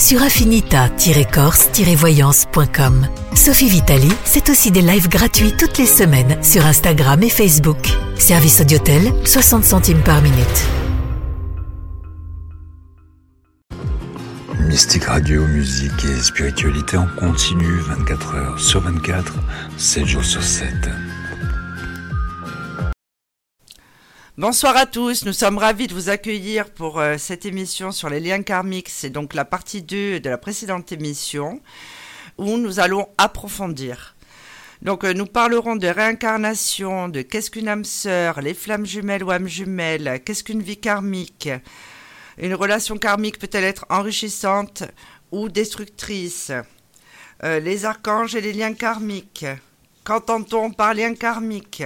sur affinita-corse-voyance.com. Sophie Vitali, c'est aussi des lives gratuits toutes les semaines sur Instagram et Facebook. Service Audiotel, 60 centimes par minute. Mystique Radio, musique et spiritualité en continu 24 heures sur 24, 7 jours sur 7. Bonsoir à tous, nous sommes ravis de vous accueillir pour euh, cette émission sur les liens karmiques. C'est donc la partie 2 de la précédente émission où nous allons approfondir. Donc euh, nous parlerons de réincarnation, de qu'est-ce qu'une âme sœur, les flammes jumelles ou âmes jumelles, qu'est-ce qu'une vie karmique. Une relation karmique peut-elle être enrichissante ou destructrice? Euh, Les archanges et les liens karmiques. Qu'entend-on par lien karmique?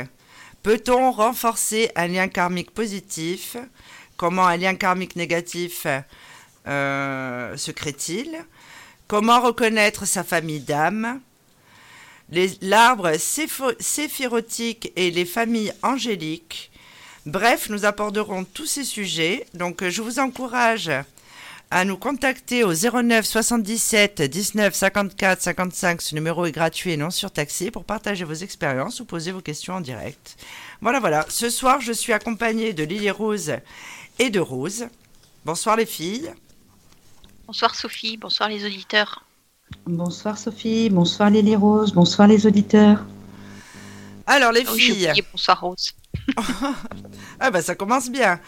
Peut-on renforcer un lien karmique positif? Comment un lien karmique négatif euh, se crée-t-il? Comment reconnaître sa famille d'âme? L'arbre séphirotique et les familles angéliques. Bref, nous aborderons tous ces sujets. Donc, je vous encourage à nous contacter au 09 77 19 54 55. Ce numéro est gratuit et non surtaxé pour partager vos expériences ou poser vos questions en direct. Voilà, voilà. Ce soir, je suis accompagnée de Lily Rose et de Rose. Bonsoir les filles. Bonsoir Sophie, bonsoir les auditeurs. Bonsoir Sophie, bonsoir Lily Rose, bonsoir les auditeurs. Alors les oh, filles. bonsoir Rose. ah bah ça commence bien.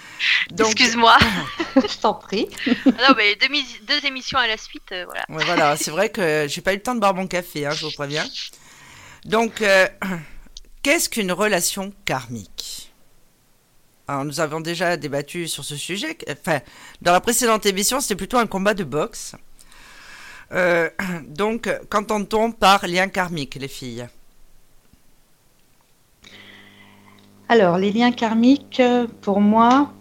Excuse-moi. je t'en prie. Ah non mais deux, émissions à la suite, euh, voilà. voilà, c'est vrai que j'ai pas eu le temps de boire mon café, hein, je vous préviens. Donc, euh, qu'est-ce qu'une relation karmique? Alors, nous avons déjà débattu sur ce sujet. Enfin, dans la précédente émission, c'était plutôt un combat de boxe. Euh, donc, qu'entend-on par lien karmique, les filles? Alors, les liens karmiques, pour moi,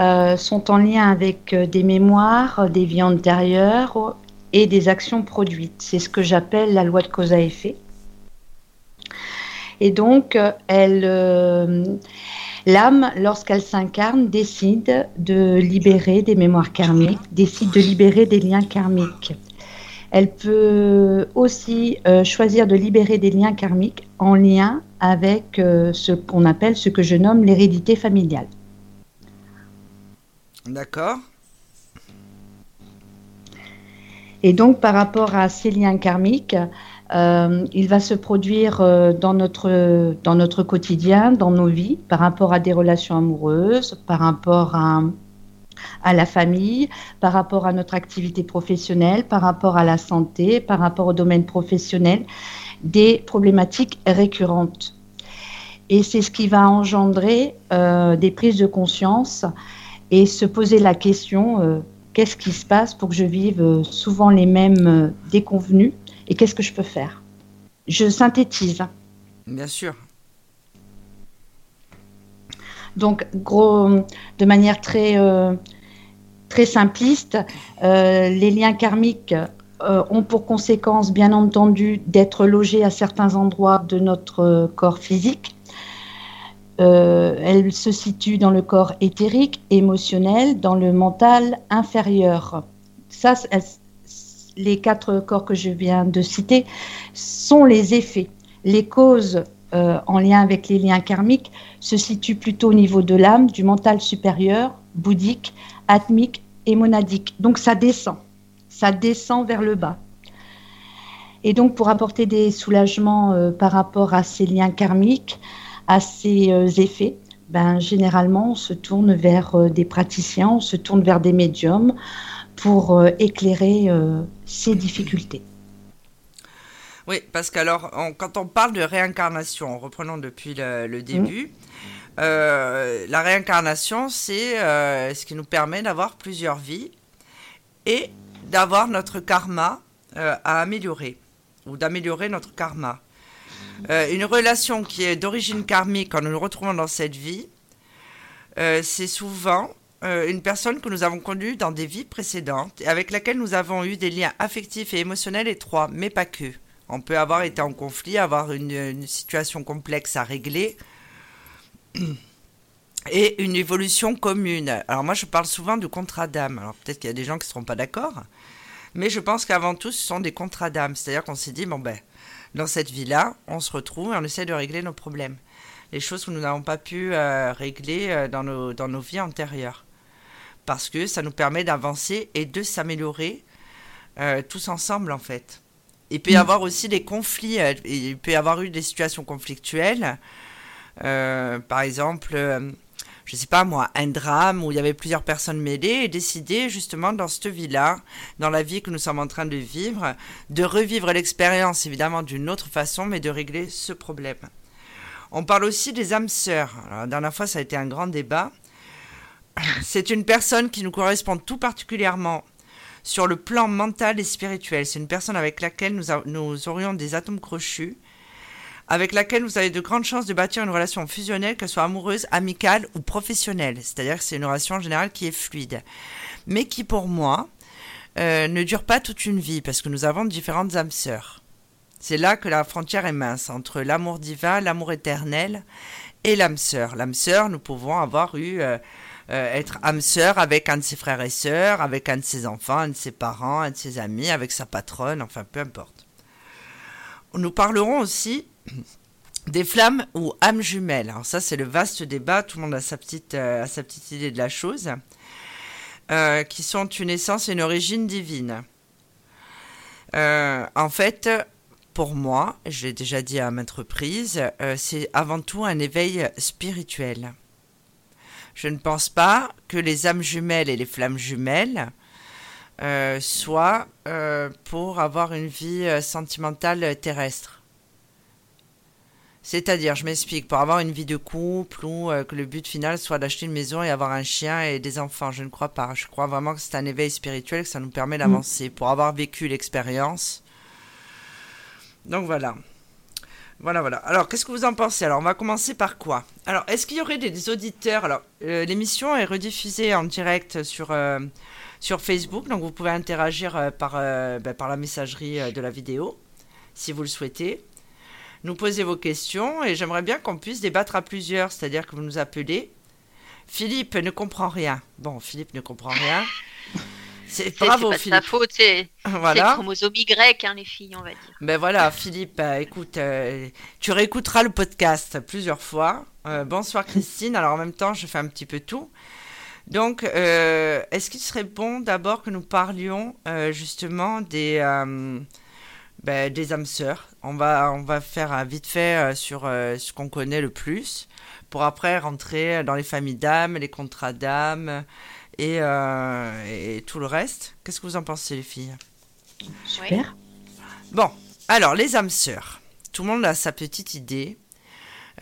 euh, sont en lien avec euh, des mémoires, des vies antérieures et des actions produites. C'est ce que j'appelle la loi de cause à effet. Et donc, euh, l'âme, lorsqu'elle s'incarne, décide de libérer des mémoires karmiques, décide de libérer des liens karmiques. Elle peut aussi choisir de libérer des liens karmiques en lien avec euh, ce qu'on appelle, ce que je nomme l'hérédité familiale. D'accord. Et donc, par rapport à ces liens karmiques, euh, il va se produire euh, dans, notre, dans notre quotidien, dans nos vies, par rapport à des relations amoureuses, par rapport à, à la famille, par rapport à notre activité professionnelle, par rapport à la santé, par rapport au domaine professionnel des problématiques récurrentes. Et c'est ce qui va engendrer euh, des prises de conscience et se poser la question euh, qu'est-ce qui se passe pour que je vive euh, souvent les mêmes déconvenus et qu'est-ce que je peux faire? Je synthétise. Bien sûr. Donc, gros, de manière très, très simpliste, les liens karmiques euh, ont pour conséquence, bien entendu, d'être logés à certains endroits de notre euh, corps physique. Euh, elle se situe dans le corps éthérique, émotionnel, dans le mental inférieur. Ça, les quatre corps que je viens de citer sont les effets. Les causes en lien avec les liens karmiques se situent plutôt au niveau de l'âme, du mental supérieur, bouddhique, atmique et monadique. Donc ça descend ça descend vers le bas. Et donc, pour apporter des soulagements euh, par rapport à ces liens karmiques, à ces euh, effets, ben, généralement, on se tourne vers euh, des praticiens, on se tourne vers des médiums pour éclairer ces difficultés. Oui, parce qu'alors, quand on parle de réincarnation, reprenons depuis le, début, mmh. la réincarnation, c'est ce qui nous permet d'avoir plusieurs vies et d'avoir notre karma euh, à améliorer ou d'améliorer notre karma. Euh, une relation qui est d'origine karmique, quand nous nous retrouvons dans cette vie, euh, c'est souvent une personne que nous avons connue dans des vies précédentes et avec laquelle nous avons eu des liens affectifs et émotionnels étroits, mais pas que. On peut avoir été en conflit, avoir une, une situation complexe à régler et une évolution commune. Alors moi je parle souvent de contrat d'âme. Alors peut-être qu'il y a des gens qui ne seront pas d'accord, mais je pense qu'avant tout ce sont des contrats d'âme. C'est-à-dire qu'on s'est dit, bon ben, dans cette vie-là, on se retrouve et on essaie de régler nos problèmes. Les choses que nous n'avons pas pu euh, régler euh, dans, nos, dans nos vies antérieures. Parce que ça nous permet d'avancer et de s'améliorer euh, tous ensemble en fait. Il peut y avoir aussi des conflits, il peut y avoir eu des situations conflictuelles. Par exemple, je sais pas moi, un drame où il y avait plusieurs personnes mêlées et décider justement dans cette vie-là, dans la vie que nous sommes en train de vivre, de revivre l'expérience évidemment d'une autre façon, mais de régler ce problème. On parle aussi des âmes sœurs. Alors, la dernière fois, ça a été un grand débat. C'est une personne qui nous correspond tout particulièrement sur le plan mental et spirituel. C'est une personne avec laquelle nous aurions des atomes crochus, avec laquelle vous avez de grandes chances de bâtir une relation fusionnelle, qu'elle soit amoureuse, amicale ou professionnelle. C'est-à-dire que c'est une relation en général qui est fluide. Mais qui, pour moi, euh, ne dure pas toute une vie, parce que nous avons différentes âmes sœurs. C'est là que la frontière est mince, entre l'amour divin, l'amour éternel et l'âme sœur. L'âme sœur, nous pouvons avoir eu... euh, euh, être âme sœur avec un de ses frères et sœurs, avec un de ses enfants, un de ses parents, un de ses amis, avec sa patronne, enfin peu importe. Nous parlerons aussi des flammes ou âmes jumelles. Alors ça c'est le vaste débat, tout le monde a sa petite, euh, petite idée de la chose, euh, qui sont une essence et une origine divine. Euh, en fait, pour moi, je l'ai déjà dit à maintes reprises, c'est avant tout un éveil spirituel. Je ne pense pas que les âmes jumelles et les flammes jumelles soient pour avoir une vie sentimentale terrestre. C'est-à-dire, je m'explique, pour avoir une vie de couple ou euh, que le but final soit d'acheter une maison et avoir un chien et des enfants, je ne crois pas. Je crois vraiment que c'est un éveil spirituel, que ça nous permet d'avancer, pour avoir vécu l'expérience. Donc voilà. Voilà, voilà. Alors, qu'est-ce que vous en pensez? Alors, on va commencer par quoi? Alors, est-ce qu'il y aurait des, des auditeurs? Alors, euh, l'émission est rediffusée en direct sur, euh, sur Facebook, donc vous pouvez interagir par, ben, par la messagerie de la vidéo, si vous le souhaitez. Nous poser vos questions et j'aimerais bien qu'on puisse débattre à plusieurs, c'est-à-dire que vous nous appelez. Philippe ne comprend rien. Bon, Philippe ne comprend rien. C'est C'est bravo, c'est pas Philippe. faute, c'est c'est le Voilà. chromosome Y, hein, les filles, on va dire. Ben voilà, Philippe, euh, écoute, euh, tu réécouteras le podcast plusieurs fois. Euh, bonsoir Christine. Alors en même temps, je fais un petit peu tout. Donc, est-ce qu'il serait bon d'abord que nous parlions justement des, ben, des âmes sœurs? On va, on va faire un vite fait euh, sur euh, ce qu'on connaît le plus pour après rentrer dans les familles d'âmes, les contrats d'âmes et, euh, et tout le reste. Qu'est-ce que vous en pensez les filles? Super. Bon, alors les âmes sœurs. Tout le monde a sa petite idée.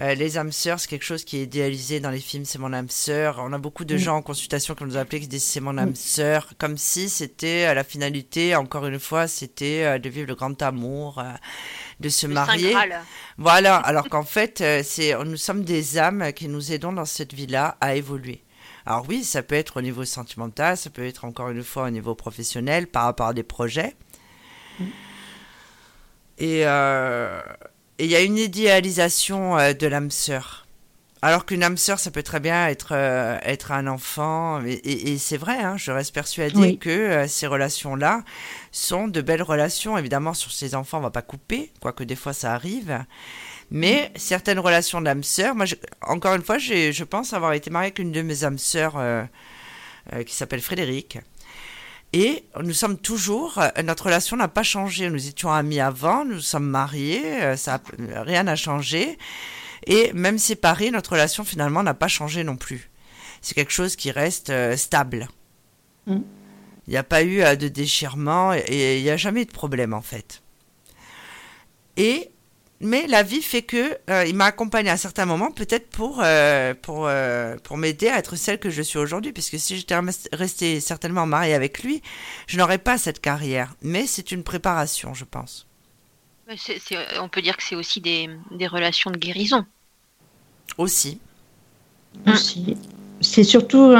Euh, les âmes sœurs, c'est quelque chose qui est idéalisé dans les films, c'est mon âme sœur. On a beaucoup de Mm. gens en consultation qui nous ont appelé qui disent c'est mon âme Mm. sœur, comme si c'était euh, la finalité, encore une fois, c'était euh, de vivre le grand amour, de se Le marier. Voilà, alors qu'en fait, c'est, nous sommes des âmes qui nous aidons dans cette vie-là à évoluer. Alors oui, ça peut être au niveau sentimental, ça peut être encore une fois au niveau professionnel par rapport à des projets. Et euh, et il y a une idéalisation euh, de l'âme sœur. Alors qu'une âme sœur, ça peut très bien être, euh, être un enfant. Et, et- et c'est vrai, hein, je reste persuadée Oui. que euh, ces relations-là sont de belles relations. Évidemment, sur ces enfants, on va pas couper, quoique des fois ça arrive. Mais certaines relations d'âme sœur, moi, je- encore une fois, je pense avoir été mariée avec une de mes âmes sœurs euh, qui s'appelle Frédéric. Et nous sommes toujours, euh, notre relation n'a pas changé. Nous étions amis avant, nous sommes mariés, euh, ça, rien n'a changé. Et même séparés, notre relation finalement n'a pas changé non plus. C'est quelque chose qui reste euh, stable. Mm. Il n'y a pas eu de déchirement et il n'y a jamais eu de problème en fait. Et mais la vie fait que euh, il m'a accompagné à un certain moment, peut-être pour euh, pour euh, pour m'aider à être celle que je suis aujourd'hui, puisque si j'étais restée certainement mariée avec lui, je n'aurais pas cette carrière. Mais c'est une préparation, je pense. on peut dire que c'est aussi des, relations de guérison. Aussi. Aussi. C'est surtout,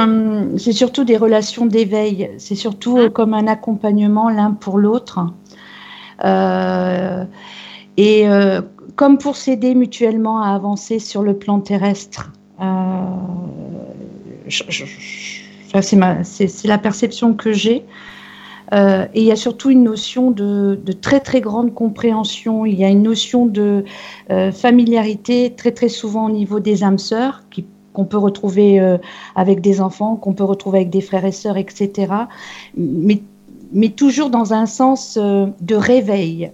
c'est surtout des relations d'éveil. C'est surtout euh, comme un accompagnement l'un pour l'autre. Euh, et comme pour s'aider mutuellement à avancer sur le plan terrestre. c'est la perception que j'ai. Euh, et il y a surtout une notion de, très très grande compréhension. Il y a une notion de euh, familiarité très très souvent au niveau des âmes sœurs qu'on peut retrouver euh, avec des enfants, qu'on peut retrouver avec des frères et sœurs, etc. Mais toujours dans un sens de réveil,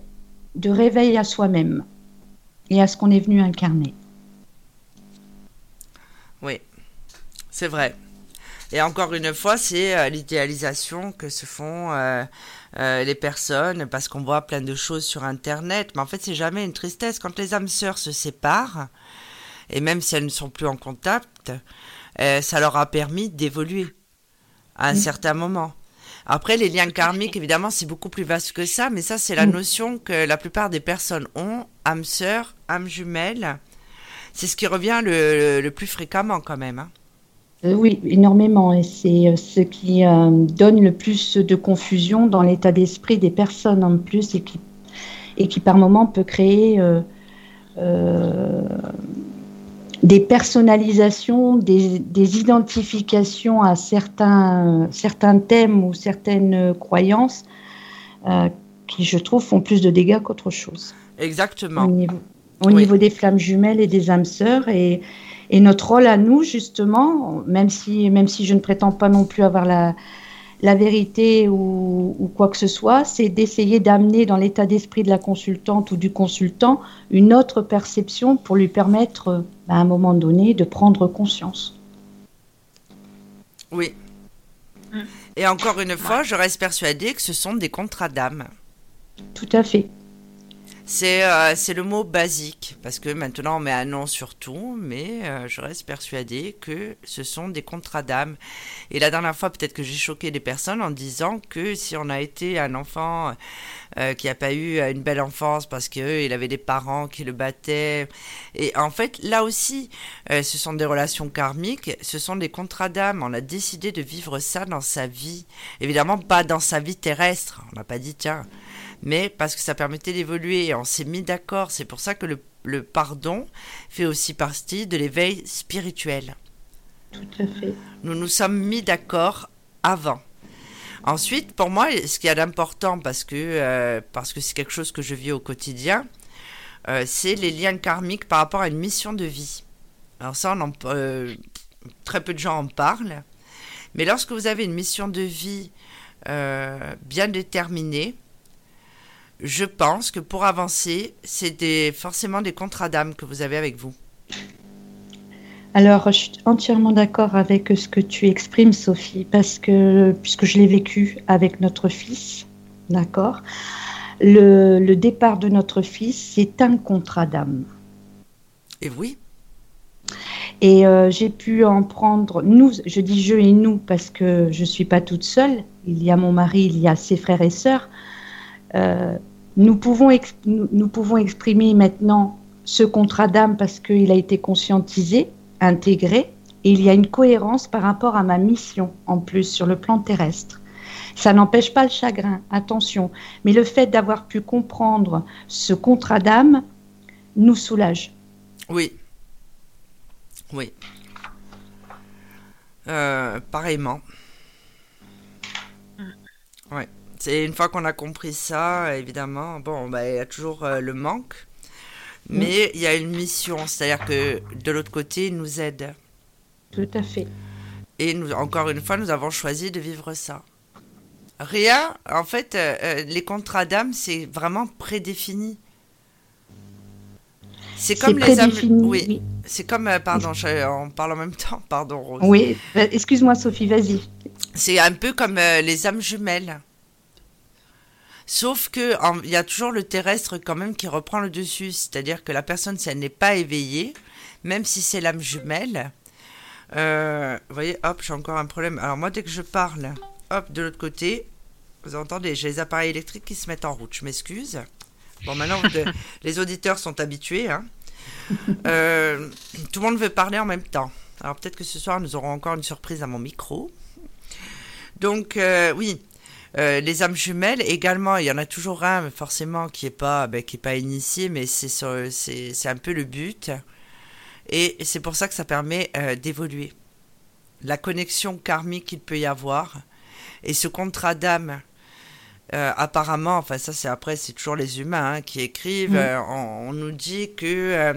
de réveil à soi-même et à ce qu'on est venu incarner. Oui, c'est vrai. Et encore une fois, c'est euh, l'idéalisation que se font euh, euh, les personnes parce qu'on voit plein de choses sur Internet. Mais en fait, c'est jamais une tristesse. Quand les âmes sœurs se séparent, et même si elles ne sont plus en contact, ça leur a permis d'évoluer à un certain moment. Après, les liens karmiques, évidemment, c'est beaucoup plus vaste que ça, mais ça, c'est la notion que la plupart des personnes ont, âme sœur, âme jumelle. C'est ce qui revient le, plus fréquemment quand même. Hein. Euh, oui, énormément. Et c'est euh, ce qui euh, donne le plus de confusion dans l'état d'esprit des personnes en plus et qui, et qui par moment peut créer des personnalisations, des, identifications à certains, certains thèmes ou certaines croyances qui, je trouve, font plus de dégâts qu'autre chose. Exactement. Au niveau, des flammes jumelles et des âmes sœurs. Et, et notre rôle à nous, justement, même si, même si je ne prétends pas non plus avoir la, la vérité ou, ou, quoi que ce soit, c'est d'essayer d'amener dans l'état d'esprit de la consultante ou du consultant une autre perception pour lui permettre, à un moment donné, de prendre conscience. Oui. Mm. Et encore une fois, je reste persuadée que ce sont des contrats d'âme. Tout à fait. Euh, c'est le mot basique, parce que maintenant on met un nom sur tout, mais euh, je reste persuadée que ce sont des contrats d'âme. Et la dernière fois, peut-être que j'ai choqué des personnes en disant que si on a été un enfant euh, qui n'a pas eu une belle enfance parce qu'il avait des parents qui le battaient, et en fait, là aussi, ce sont des relations karmiques, ce sont des contrats d'âme. On a décidé de vivre ça dans sa vie. Évidemment, pas dans sa vie terrestre. On n'a pas dit, tiens mais parce que ça permettait d'évoluer et on s'est mis d'accord. C'est pour ça que le, pardon fait aussi partie de l'éveil spirituel. Tout à fait. Nous nous sommes mis d'accord avant. Ensuite, pour moi, ce qui est d'important, parce que euh, parce que c'est quelque chose que je vis au quotidien, euh, c'est les liens karmiques par rapport à une mission de vie. Alors ça, euh, très peu de gens en parlent, mais lorsque vous avez une mission de vie bien déterminée, je pense que pour avancer, c'est forcément des contrats d'âme que vous avez avec vous. Alors, je suis entièrement d'accord avec ce que tu exprimes, Sophie, parce que, puisque je l'ai vécu avec notre fils, d'accord le, départ de notre fils, c'est un contrat d'âme. Et oui. Et euh, j'ai pu en prendre, nous, je dis je et nous, parce que je ne suis pas toute seule. Il y a mon mari, il y a ses frères et sœurs. Euh, nous, pouvons nous, pouvons exprimer maintenant ce contrat d'âme parce qu'il a été conscientisé, intégré, et il y a une cohérence par rapport à ma mission en plus sur le plan terrestre. Ça n'empêche pas le chagrin, attention, mais le fait d'avoir pu comprendre ce contrat d'âme nous soulage. Oui. Oui. Euh, pareillement. Ouais. C'est une fois qu'on a compris ça, évidemment, bon, bah, il y a toujours euh, le manque, mais il y a une mission, c'est-à-dire que de l'autre côté, il nous aide. Tout à fait. Et nous, encore une fois, nous avons choisi de vivre ça. Rien, en fait, euh, euh, les contrats d'âme, c'est vraiment prédéfini. C'est comme les âmes. Oui, c'est comme. pardon, on parle en même temps. Pardon, Rose. Oui, excuse-moi, Sophie, vas-y. C'est un peu comme les âmes jumelles. Sauf que il y a toujours le terrestre quand même qui reprend le dessus, c'est-à-dire que la personne, si elle n'est pas éveillée, même si c'est l'âme jumelle, euh, vous voyez, hop, j'ai encore un problème. Alors moi, dès que je parle, hop, de l'autre côté, vous entendez, j'ai les appareils électriques qui se mettent en route. Je m'excuse. Bon, maintenant, les auditeurs sont habitués. Hein. Euh, tout le monde veut parler en même temps. Alors peut-être que ce soir, nous aurons encore une surprise à mon micro. Donc, euh, oui, euh, les âmes jumelles également, il y en a toujours un forcément qui n'est pas, ben, qui est pas initié, mais c'est, c'est, un peu le but. Et c'est pour ça que ça permet d'évoluer. La connexion karmique qu'il peut y avoir et ce contrat d'âme euh, apparemment, enfin ça c'est après, c'est toujours les humains hein, qui écrivent. Mm. Euh, on, nous dit que il euh,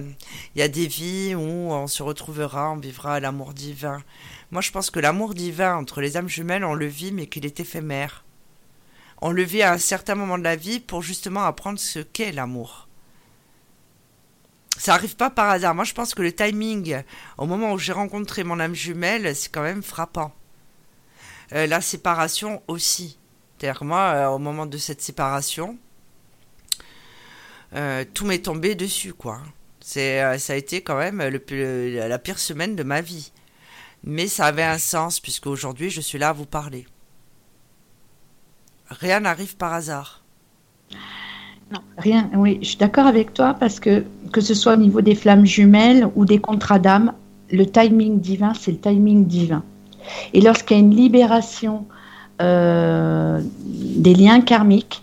y a des vies où on se retrouvera, on vivra l'amour divin. Moi je pense que l'amour divin entre les âmes jumelles, on le vit, mais qu'il est éphémère. On le vit à un certain moment de la vie pour justement apprendre ce qu'est l'amour. Ça arrive pas par hasard. Moi je pense que le timing, au moment où j'ai rencontré mon âme jumelle, c'est quand même frappant. la séparation aussi c'est-à-dire moi, euh, au moment de cette séparation, euh, tout m'est tombé dessus, quoi. C'est, euh, ça a été quand même la pire semaine de ma vie. Mais ça avait un sens, puisque aujourd'hui, je suis là à vous parler. Rien n'arrive par hasard. Non. Rien, oui, je suis d'accord avec toi, parce que que ce soit au niveau des flammes jumelles ou des contrats d'âme, le timing divin, c'est le timing divin. Et lorsqu'il y a une libération euh, des liens karmiques.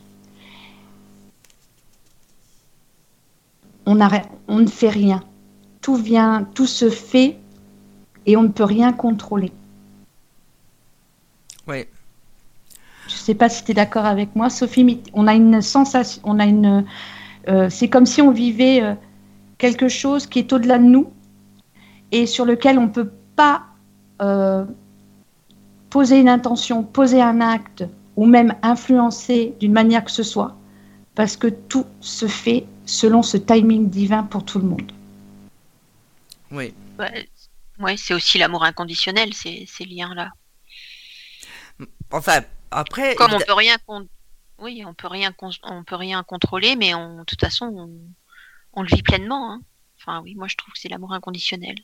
On, on ne fait rien. Tout vient, tout se fait et on ne peut rien contrôler. Oui. Je ne sais pas si tu es d'accord avec moi, Sophie, on a une sensation, on a une. Euh, c'est comme si on vivait euh, quelque chose qui est au-delà de nous et sur lequel on ne peut pas poser une intention, poser un acte ou même influencer d'une manière que ce soit, parce que tout se fait selon ce timing divin pour tout le monde. Oui. Ouais, c'est aussi l'amour inconditionnel, ces, ces liens-là. Enfin, après. Comme on peut rien, oui, on peut rien, on peut rien contrôler, mais on, de toute façon, on, le vit pleinement. Hein. Enfin, oui, moi je trouve que c'est l'amour inconditionnel.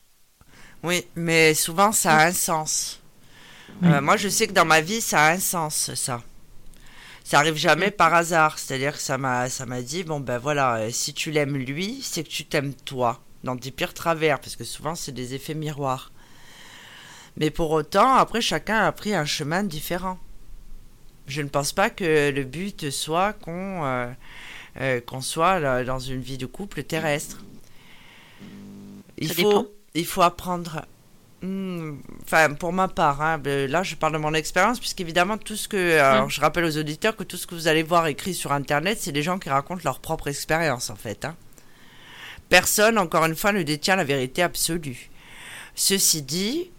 Oui, mais souvent ça a un sens. Euh, moi, je sais que dans ma vie, ça a un sens, ça. Ça arrive jamais par hasard. C'est-à-dire que ça m'a, ça m'a dit, bon ben voilà, euh, si tu l'aimes lui, c'est que tu t'aimes toi, dans tes pires travers, parce que souvent c'est des effets miroirs. Mais pour autant, après, chacun a pris un chemin différent. Je ne pense pas que le but soit qu'on euh, qu'on soit dans une vie de couple terrestre. Il faut, il faut apprendre Hmm, enfin, pour ma part, hein, ben, là je parle de mon expérience, puisqu'évidemment tout ce que, alors je rappelle aux auditeurs que tout ce que vous allez voir écrit sur Internet, c'est des gens qui racontent leur propre expérience en fait. Hein. Personne, encore une fois, ne détient la vérité absolue. Ceci dit,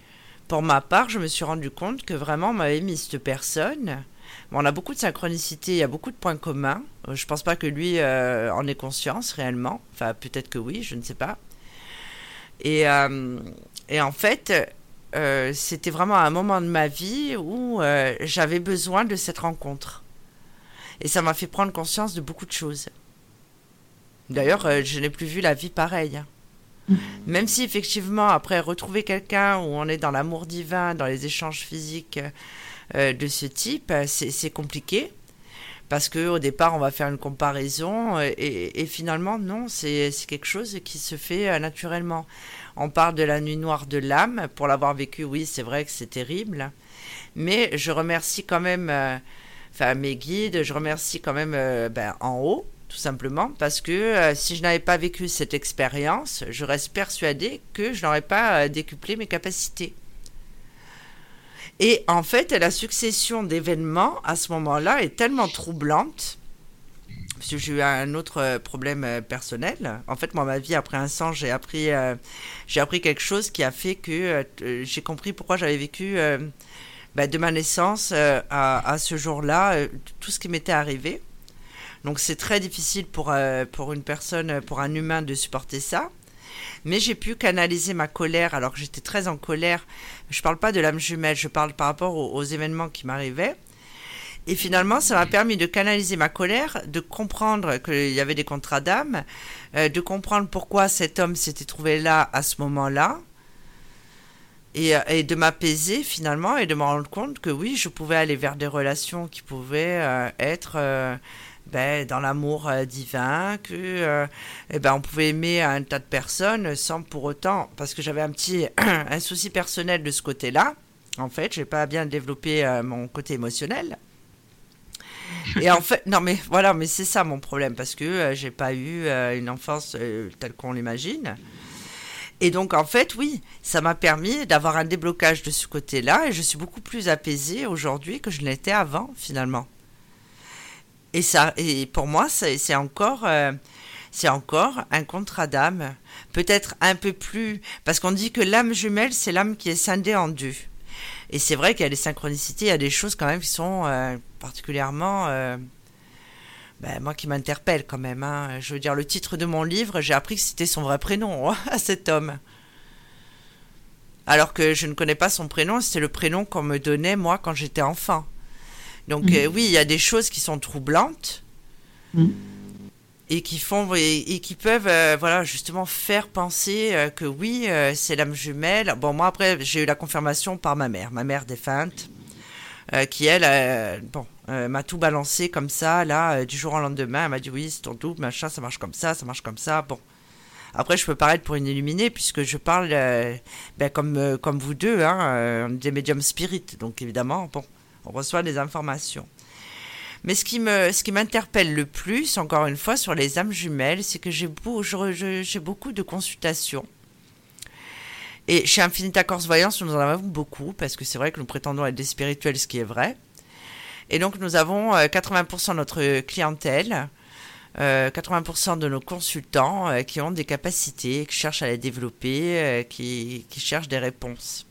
pour ma part, je me suis rendu compte que vraiment on m'avait mis cette personne. On a beaucoup de synchronicité, il y a beaucoup de points communs. Euh, je pense pas que lui euh, en ait conscience réellement. Enfin, peut-être que oui, je ne sais pas. Et, euh, en fait, c'était vraiment un moment de ma vie où j'avais besoin de cette rencontre. Et ça m'a fait prendre conscience de beaucoup de choses. D'ailleurs, je n'ai plus vu la vie pareille. Même si effectivement, après retrouver quelqu'un où on est dans l'amour divin, dans les échanges physiques de ce type, c'est compliqué. Parce que au départ on va faire une comparaison euh, et, finalement non c'est quelque chose qui se fait euh, naturellement. On parle de la nuit noire de l'âme. Pour l'avoir vécu oui c'est vrai que c'est terrible. Mais je remercie quand même euh, enfin mes guides. Je remercie quand même ben, en haut tout simplement. Parce que si je n'avais pas vécu cette expérience je reste persuadée que je n'aurais pas décuplé mes capacités et en fait, la succession d'événements à ce moment-là est tellement troublante. Parce que j'ai eu un autre euh, problème euh, personnel. En fait, moi, ma vie, après un sang, j'ai appris, euh, appris quelque chose qui a fait que j'ai compris pourquoi j'avais vécu bah, de ma naissance à, à, ce jour-là tout ce qui m'était arrivé. Donc, c'est très difficile pour, pour une personne, pour un humain de supporter ça mais j'ai pu canaliser ma colère alors que j'étais très en colère. Je ne parle pas de l'âme jumelle, je parle par rapport aux, événements qui m'arrivaient. Et finalement, ça m'a permis de canaliser ma colère, de comprendre qu'il y avait des contrats d'âme, euh, de comprendre pourquoi cet homme s'était trouvé là à ce moment-là, et, euh, de m'apaiser finalement et de me rendre compte que oui, je pouvais aller vers des relations qui pouvaient euh, être ben, dans l'amour euh, divin, que eh ben, on pouvait aimer un tas de personnes sans pour autant, parce que j'avais un petit un souci personnel de ce côté-là. En fait, j'ai pas bien développé mon côté émotionnel. Et en fait, non mais voilà, mais c'est ça mon problème parce que j'ai pas eu une enfance telle qu'on l'imagine. Et donc, en fait, oui, ça m'a permis d'avoir un déblocage de ce côté-là et je suis beaucoup plus apaisée aujourd'hui que je l'étais avant, finalement. Et, ça, et pour moi, c'est encore, euh, c'est encore un contrat d'âme. Peut-être un peu plus. Parce qu'on dit que l'âme jumelle, c'est l'âme qui est scindée en deux. Et c'est vrai qu'il y a des synchronicités, il y a des choses quand même qui sont euh, particulièrement. Euh, ben, moi qui m'interpelle quand même. Hein. Je veux dire, le titre de mon livre, j'ai appris que c'était son vrai prénom hein, à cet homme. Alors que je ne connais pas son prénom, c'était le prénom qu'on me donnait moi quand j'étais enfant. Donc mm. euh, oui, il y a des choses qui sont troublantes mm. et qui font et, qui peuvent euh, voilà justement faire penser euh, que oui, c'est l'âme jumelle. Bon moi après j'ai eu la confirmation par ma mère, ma mère défunte, qui elle bon m'a tout balancé comme ça, là, du jour au lendemain. Elle m'a dit oui, c'est ton double, machin, ça marche comme ça, ça marche comme ça. Bon. Après, je peux paraître pour une illuminée, puisque je parle ben, comme, comme vous deux, hein, des médiums spirites. Donc, évidemment, bon, on reçoit des informations. Mais ce qui me, ce qui m'interpelle le plus, encore une fois, sur les âmes jumelles, c'est que j'ai, beau, j'ai beaucoup de consultations. Et chez Infinita Corse Voyance, nous en avons beaucoup, parce que c'est vrai que nous prétendons être des spirituels, ce qui est vrai. Et donc nous avons 80% euh, de notre clientèle, 80% euh, de nos consultants euh, qui ont des capacités, qui cherchent à les développer, qui, cherchent des réponses.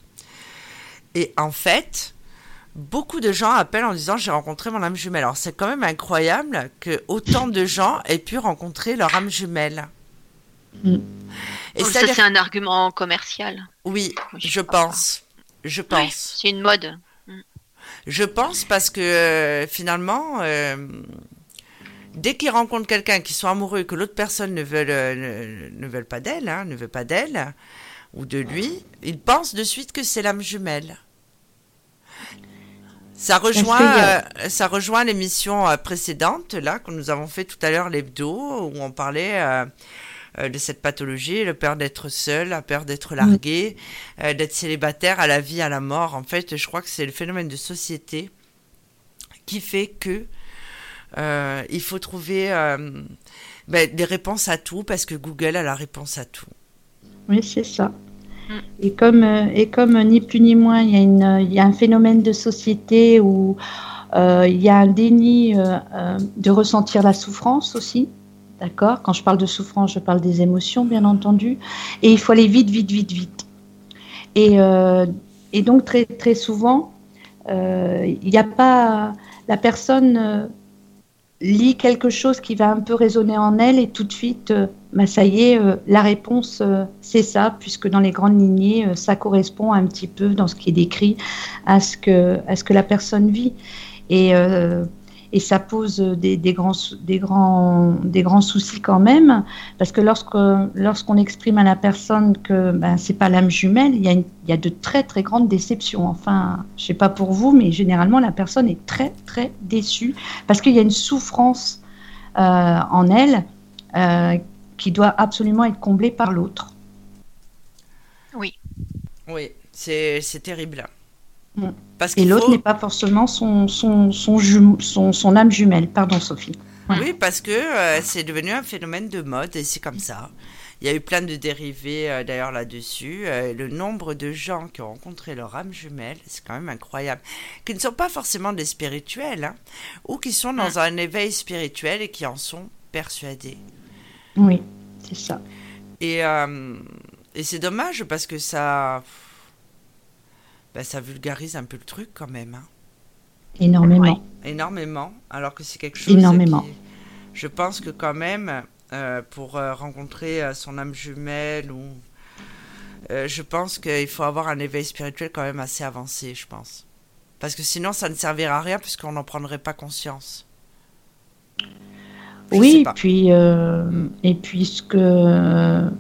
Et en fait, beaucoup de gens appellent en disant j'ai rencontré mon âme jumelle. Alors c'est quand même incroyable que autant de gens aient pu rencontrer leur âme jumelle. Mm. Et ça, c'est un argument commercial. Oui, je pense. Je pense. c'est une mode. Je pense parce que euh, finalement, euh, dès qu'ils rencontrent quelqu'un qui soit amoureux et que l'autre personne ne veut, euh, ne, veut pas d'elle, hein, ne veut pas d'elle ou de lui, ils pensent de suite que c'est l'âme jumelle. Ça rejoint, ça rejoint l'émission précédente là que nous avons fait tout à l'heure l'hebdo où on parlait euh, de cette pathologie, le peur d'être seul, la peur d'être largué, euh, d'être célibataire à la vie, à la mort. En fait, je crois que c'est le phénomène de société qui fait que euh, il faut trouver ben, des réponses à tout parce que Google a la réponse à tout. Oui, c'est ça. Et comme, et comme ni plus ni moins, il y, a une, il y a un phénomène de société où il y a un déni de ressentir la souffrance aussi. D'accord? Quand je parle de souffrance, je parle des émotions, bien entendu. Et il faut aller vite, vite, vite, vite. Et, euh, donc, très, très souvent, euh, il n'y a pas. La personne euh, lit quelque chose qui va un peu résonner en elle et tout de suite, bah, ça y est, la réponse, c'est ça, puisque dans les grandes lignées, ça correspond un petit peu dans ce qui est décrit à ce que, à ce que la personne vit. Et et ça pose des, grands, des, grands, des grands soucis quand même, parce que lorsque, lorsqu'on exprime à la personne que ben, ce n'est pas l'âme jumelle, il y, a il y a de très très grandes déceptions. Enfin, je ne sais pas pour vous, mais généralement la personne est très très déçue, parce qu'il y a une souffrance euh, en elle euh, qui doit absolument être comblée par l'autre. Oui. Oui, c'est terrible. Mm. Parce et l'autre n'est pas forcément son, son, son, son, âme jumelle. Pardon, Sophie. Oui, parce que euh, c'est devenu un phénomène de mode et c'est comme ça. Il y a eu plein de dérivés euh, d'ailleurs là-dessus. Euh, le nombre de gens qui ont rencontré leur âme jumelle, c'est quand même incroyable. Qui ne sont pas forcément des spirituels, hein, ou qui sont dans un éveil spirituel et qui en sont persuadés. Oui, c'est ça. Et, et c'est dommage parce que ça bah, ça vulgarise un peu le truc quand même. Hein. Énormément. Énormément, alors que c'est quelque chose Énormément. je pense que quand même, euh, pour euh, rencontrer euh, son âme jumelle, ou, je pense qu'il faut avoir un éveil spirituel quand même assez avancé, je pense. Parce que sinon, ça ne servira à rien puisqu'on n'en prendrait pas conscience. oui, puis, et puis ce que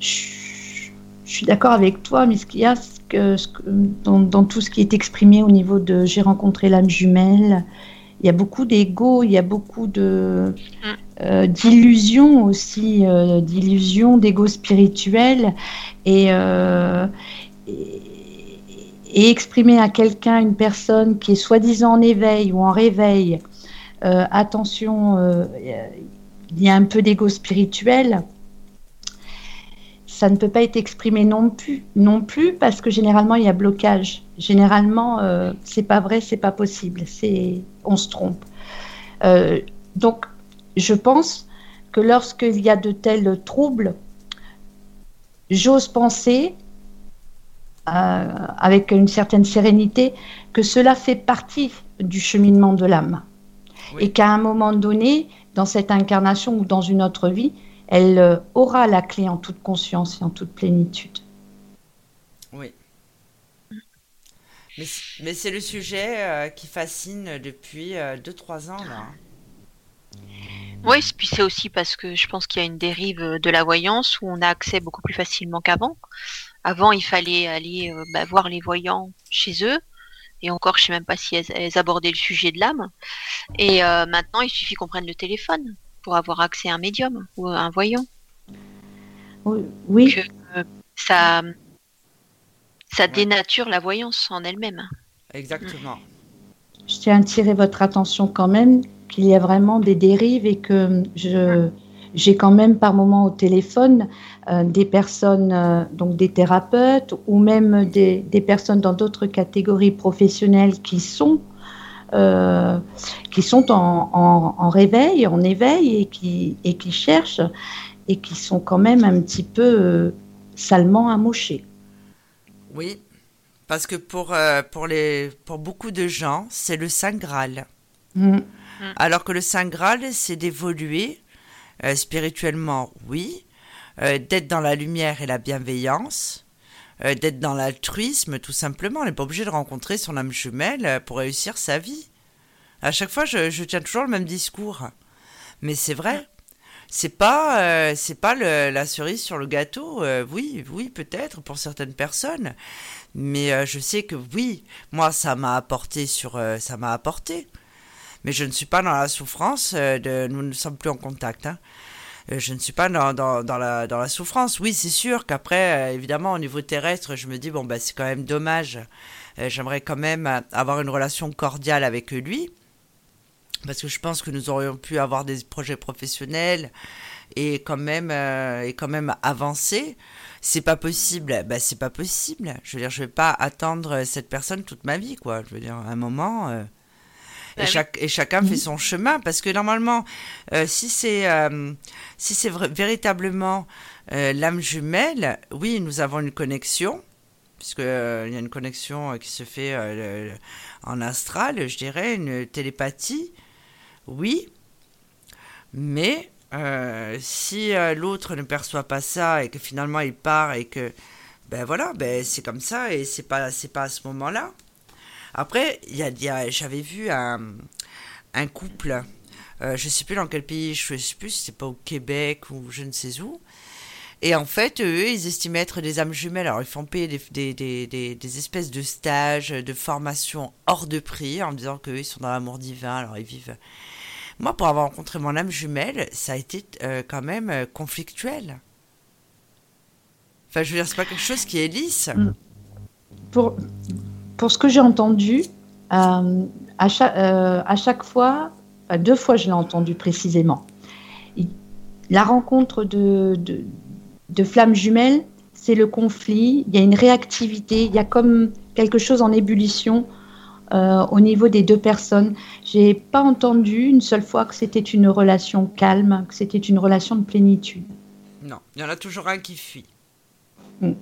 je, je suis d'accord avec toi, mais ce qu'il y a, que, dans, tout ce qui est exprimé au niveau de j'ai rencontré l'âme jumelle il y a beaucoup d'ego, il y a beaucoup de euh, d'illusions aussi, euh, d'illusions d'ego spirituel et, euh, et, et exprimer à quelqu'un, une personne qui est soi-disant en éveil ou en réveil, attention, il y a un peu d'ego spirituel ça ne peut pas être exprimé non plus, non plus parce que généralement il y a blocage. Généralement, euh, c'est pas vrai, c'est pas possible, c'est on se trompe. Euh, donc, je pense que lorsqu'il y a de tels troubles, j'ose penser euh, avec une certaine sérénité que cela fait partie du cheminement de l'âme et qu'à un moment donné, dans cette incarnation ou dans une autre vie, elle euh, aura la clé en toute conscience et en toute plénitude. Oui. Mais, c'est le sujet euh, qui fascine depuis 2-3 euh, ans. Là. Oui, puis c'est aussi parce que je pense qu'il y a une dérive de la voyance où on a accès beaucoup plus facilement qu'avant. Avant, il fallait aller bah, voir les voyants chez eux. Et encore, je ne sais même pas si elles, abordaient le sujet de l'âme. Et maintenant, il suffit qu'on prenne le téléphone pour avoir accès à un médium ou à un voyant. Oui. Euh, ça, ça dénature la voyance en elle-même. Exactement. Je tiens à attirer votre attention quand même qu'il y a vraiment des dérives et que je j'ai quand même par moment au téléphone euh, des personnes, euh, donc des thérapeutes ou même des, des personnes dans d'autres catégories professionnelles qui sont euh, qui sont en, réveil, en éveil et qui, et qui cherchent et qui sont quand même un petit peu euh, salement amochés. Oui, parce que pour, euh, pour, les, pour beaucoup de gens, c'est le Saint Graal. Mm. Alors que le Saint Graal, c'est d'évoluer spirituellement, oui, d'être dans la lumière et la bienveillance, euh, d'être dans l'altruisme, tout simplement. On n'est pas obligé de rencontrer son âme jumelle euh, pour réussir sa vie. À chaque fois, je, tiens toujours le même discours. Mais c'est vrai. C'est pas, euh, c'est pas la cerise sur le gâteau. oui, oui, peut-être pour certaines personnes. Mais je sais que oui, moi, ça m'a apporté sur, ça m'a apporté. Mais je ne suis pas dans la souffrance. de, nous ne sommes plus en contact. Hein. Euh, je ne suis pas dans, dans, la, souffrance. Oui, c'est sûr qu'après, euh, évidemment, au niveau terrestre, je me dis, bon, bah, c'est quand même dommage. Euh, j'aimerais quand même avoir une relation cordiale avec lui. Parce que je pense que nous aurions pu avoir des projets professionnels et quand même, et quand même avancer. C'est pas possible. Bah, c'est pas possible. Je veux dire, je vais pas attendre cette personne toute ma vie, quoi. Je veux dire, à un moment. Et, chacun fait son chemin parce que normalement, euh, si c'est euh, si c'est véritablement euh, l'âme jumelle, oui, nous avons une connexion puisque il y a une connexion qui se fait en astral, je dirais, une télépathie, oui, mais si l'autre ne perçoit pas ça et que finalement il part et que ben voilà, ben c'est comme ça et c'est pas c'est pas à ce moment-là. Après, y a, j'avais vu un, couple, euh, je sais plus dans quel pays, je ne sais plus si c'est pas au Québec ou je ne sais où. Et en fait, eux, ils estimaient être des âmes jumelles. Alors, ils font payer des, des, des, des espèces de stages, de formations hors de prix, en disant qu'eux, ils sont dans l'amour divin, alors ils vivent. Moi, pour avoir rencontré mon âme jumelle, ça a été euh, quand même euh, conflictuel. Enfin, je veux dire, c'est pas quelque chose qui est lisse. Mm. Pour, pour ce que j'ai entendu, euh, à, chaque, euh, à, chaque, fois, deux fois je l'ai entendu précisément, la rencontre de, de, flammes jumelles, c'est le conflit, il y a une réactivité, il y a comme quelque chose en ébullition euh, au niveau des deux personnes. J'ai pas entendu une seule fois que c'était une relation calme, que c'était une relation de plénitude. Non, il y en a toujours un qui fuit. Mm.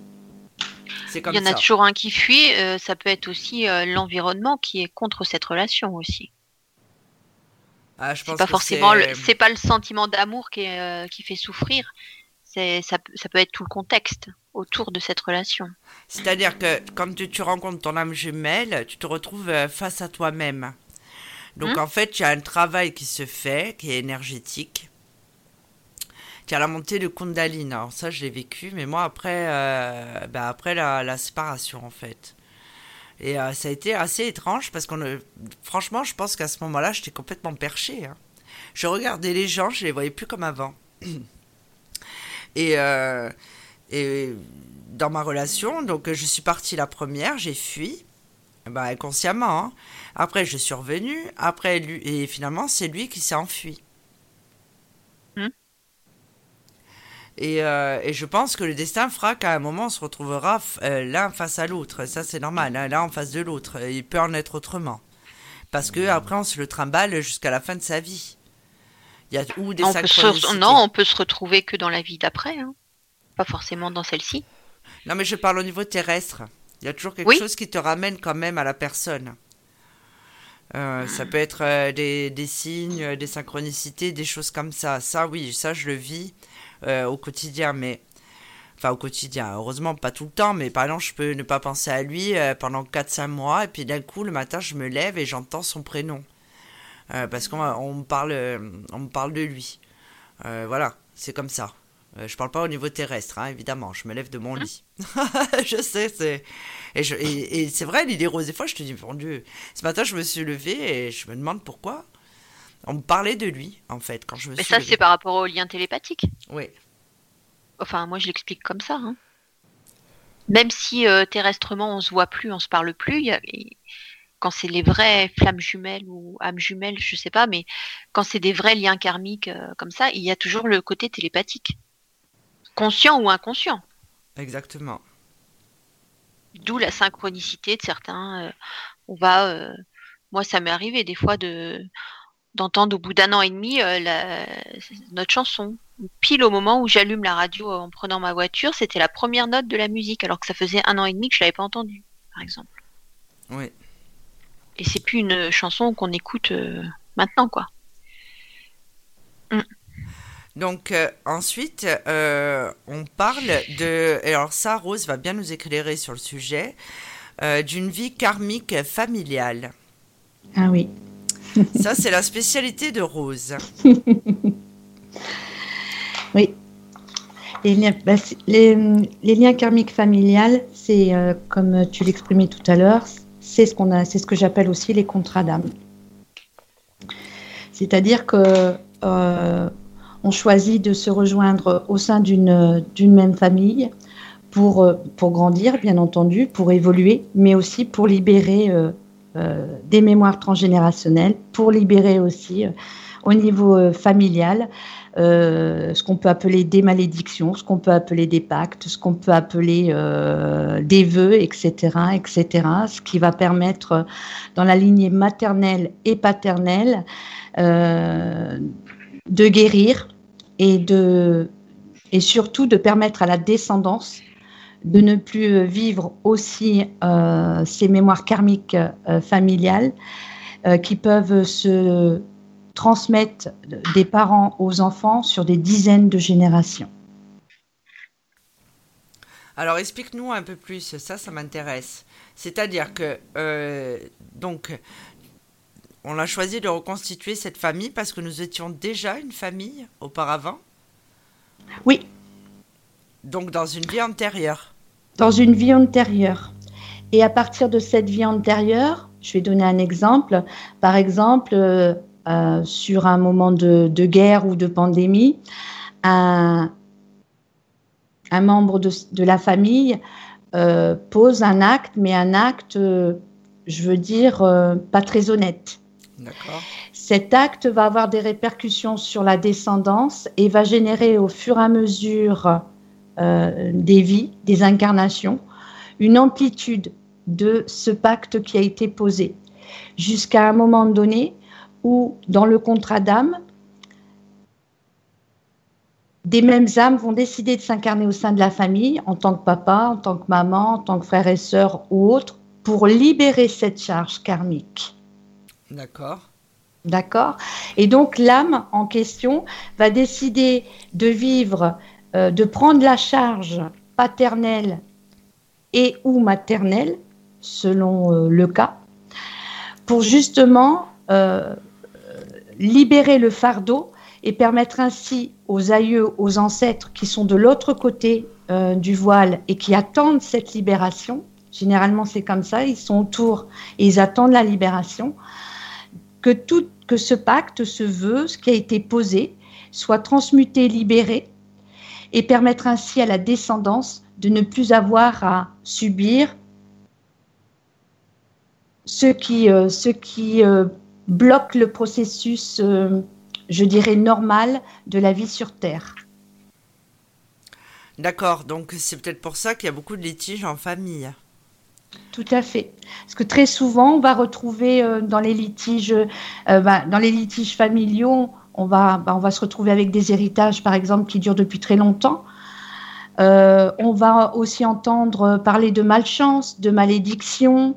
Il y en a toujours un qui fuit. Euh, ça peut être aussi euh, l'environnement qui est contre cette relation aussi. Ah, je pense pas forcément. C'est pas le sentiment d'amour qui, euh, qui fait souffrir. Ça, ça, peut être tout le contexte autour de cette relation. C'est-à-dire que quand tu, rencontres ton âme jumelle, tu te retrouves face à toi-même. Donc hum. en fait, il y a un travail qui se fait, qui est énergétique, qui a la montée de Kundalini. Alors ça, je l'ai vécu, mais moi, après, euh, bah, après la, séparation, en fait. Et euh, ça a été assez étrange parce qu'on, franchement, je pense qu'à ce moment-là, j'étais complètement perché. Hein. Je regardais les gens, je les voyais plus comme avant. Et, euh, et dans ma relation, donc je suis partie la première, j'ai fui, bah, inconsciemment. Hein. Après, je suis revenue, après, lui, et finalement, c'est lui qui s'est enfui. Et, euh, et, je pense que le destin fera qu'à un moment, on se retrouvera euh, l'un face à l'autre. Ça, c'est normal, hein, l'un en face de l'autre. Il peut en être autrement. Parce que après, on se le trimballe jusqu'à la fin de sa vie. Il y a ou des on se... Non, on peut se retrouver que dans la vie d'après. Hein. Pas forcément dans celle-ci. Non, mais je parle au niveau terrestre. Il y a toujours quelque chose qui te ramène quand même à la personne. Euh, ça peut être des, des, signes, des synchronicités, des choses comme ça. Ça, oui, ça, je le vis euh, au quotidien, mais. Enfin, au quotidien, heureusement, pas tout le temps, mais par exemple, je peux ne pas penser à lui pendant 4-5 mois, et puis d'un coup, le matin, je me lève et j'entends son prénom. parce qu'on on me, parle, on me parle de lui. voilà, c'est comme ça. Je parle pas au niveau terrestre, hein, évidemment. Je me lève de mon hein lit. je sais, c'est. Et, et, c'est vrai, l'idée rose, des fois, je te dis, mon Dieu. Ce matin, je me suis levée et je me demande pourquoi. On me parlait de lui, en fait, quand je me Mais ça, c'est par rapport au lien télépathique. Oui. Enfin, moi, je l'explique comme ça. Hein. Même si euh, terrestrement, on se voit plus, on se parle plus, y a... quand c'est les vraies flammes jumelles ou âmes jumelles, je sais pas, mais quand c'est des vrais liens karmiques euh, comme ça, il y a toujours le côté télépathique. Conscient ou inconscient. Exactement. D'où la synchronicité de certains. Euh, on va, moi, ça m'est arrivé des fois de d'entendre au bout d'un an et demi euh, notre chanson. Pile au moment où j'allume la radio en prenant ma voiture, c'était la première note de la musique, alors que ça faisait un an et demi que je l'avais pas entendue, par exemple. Oui. Et c'est plus une chanson qu'on écoute maintenant, quoi. Mm. Donc euh, ensuite, euh, on parle de... alors ça, Rose va bien nous éclairer sur le sujet, euh, d'une vie karmique familiale. Ah oui. ça, c'est la spécialité de Rose. oui. Les liens, bah, les, liens karmiques familiales, c'est comme tu l'exprimais tout à l'heure, c'est ce ce que j'appelle aussi les contrats d'âme. C'est-à-dire que on choisit de se rejoindre au sein d'une même famille pour, euh, pour grandir, bien entendu, pour évoluer, mais aussi pour libérer euh, euh, des mémoires transgénérationnelles, pour libérer aussi au niveau familial ce qu'on peut appeler des malédictions, ce qu'on peut appeler des pactes, ce qu'on peut appeler des vœux, etc., etc., ce qui va permettre dans la lignée maternelle et paternelle de guérir et, et surtout de permettre à la descendance de ne plus vivre aussi euh, ces mémoires karmiques euh, familiales euh, qui peuvent se transmettre des parents aux enfants sur des dizaines de générations. Alors explique-nous un peu plus, ça, ça m'intéresse. C'est-à-dire que donc on a choisi de reconstituer cette famille parce que nous étions déjà une famille auparavant? Oui. Donc dans une vie antérieure Dans une vie antérieure. Et à partir de cette vie antérieure, je vais donner un exemple. Par exemple, euh, euh, sur un moment de, guerre ou de pandémie, un, membre de, la famille euh, pose un acte, mais un acte, je veux dire, pas très honnête. Cet acte va avoir des répercussions sur la descendance et va générer au fur et à mesure euh, des vies, des incarnations, une amplitude de ce pacte qui a été posé, jusqu'à un moment donné où, dans le contrat d'âme, des mêmes âmes vont décider de s'incarner au sein de la famille, en tant que papa, en tant que maman, en tant que frère et sœur ou autre, pour libérer cette charge karmique. D'accord. D'accord? Et donc l'âme en question va décider de vivre, euh, de prendre la charge paternelle et ou maternelle, selon euh, le cas, pour justement euh, libérer le fardeau et permettre ainsi aux aïeux, aux ancêtres qui sont de l'autre côté du voile et qui attendent cette libération, généralement c'est comme ça, ils sont autour et ils attendent la libération, que, que ce pacte, ce vœu, ce qui a été posé, soit transmuté, libéré, et permettre ainsi à la descendance de ne plus avoir à subir ce qui, euh, ce qui euh, bloque le processus, euh, je dirais, normal de la vie sur Terre. D'accord, donc c'est peut-être pour ça qu'il y a beaucoup de litiges en famille. Tout à fait. Parce que très souvent, on va retrouver dans les litiges, bah, dans les litiges familiaux, on va, bah, on va se retrouver avec des héritages, par exemple, qui durent depuis très longtemps. on va aussi entendre parler de malchance, de malédiction.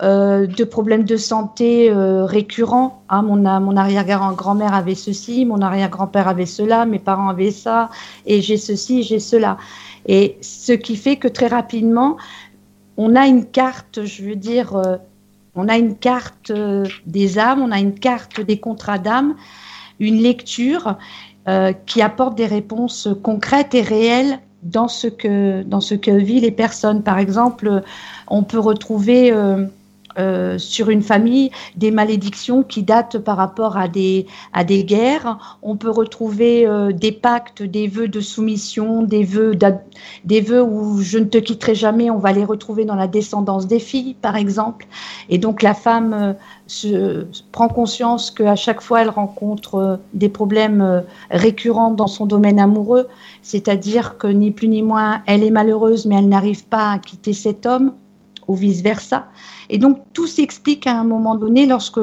Euh, de problèmes de santé euh, récurrents. Ah, mon, mon arrière-grand-mère avait ceci, mon arrière-grand-père avait cela, mes parents avaient ça, et j'ai ceci, j'ai cela. Et ce qui fait que très rapidement, on a une carte, je veux dire, euh, on a une carte des âmes, on a une carte des contrats d'âme, une lecture qui apporte des réponses concrètes et réelles dans ce que dans ce que vivent les personnes. Par exemple, on peut retrouver euh, sur une famille des malédictions qui datent par rapport à des, à des guerres. On peut retrouver euh, des pactes, des vœux de soumission, des vœux, des vœux où je ne te quitterai jamais. On va les retrouver dans la descendance des filles, par exemple. Et donc la femme euh, se, prend conscience qu'à chaque fois elle rencontre des problèmes récurrents dans son domaine amoureux, c'est-à-dire que ni plus ni moins elle est malheureuse mais elle n'arrive pas à quitter cet homme ou vice-versa. Et donc tout s'explique à un moment donné lorsque,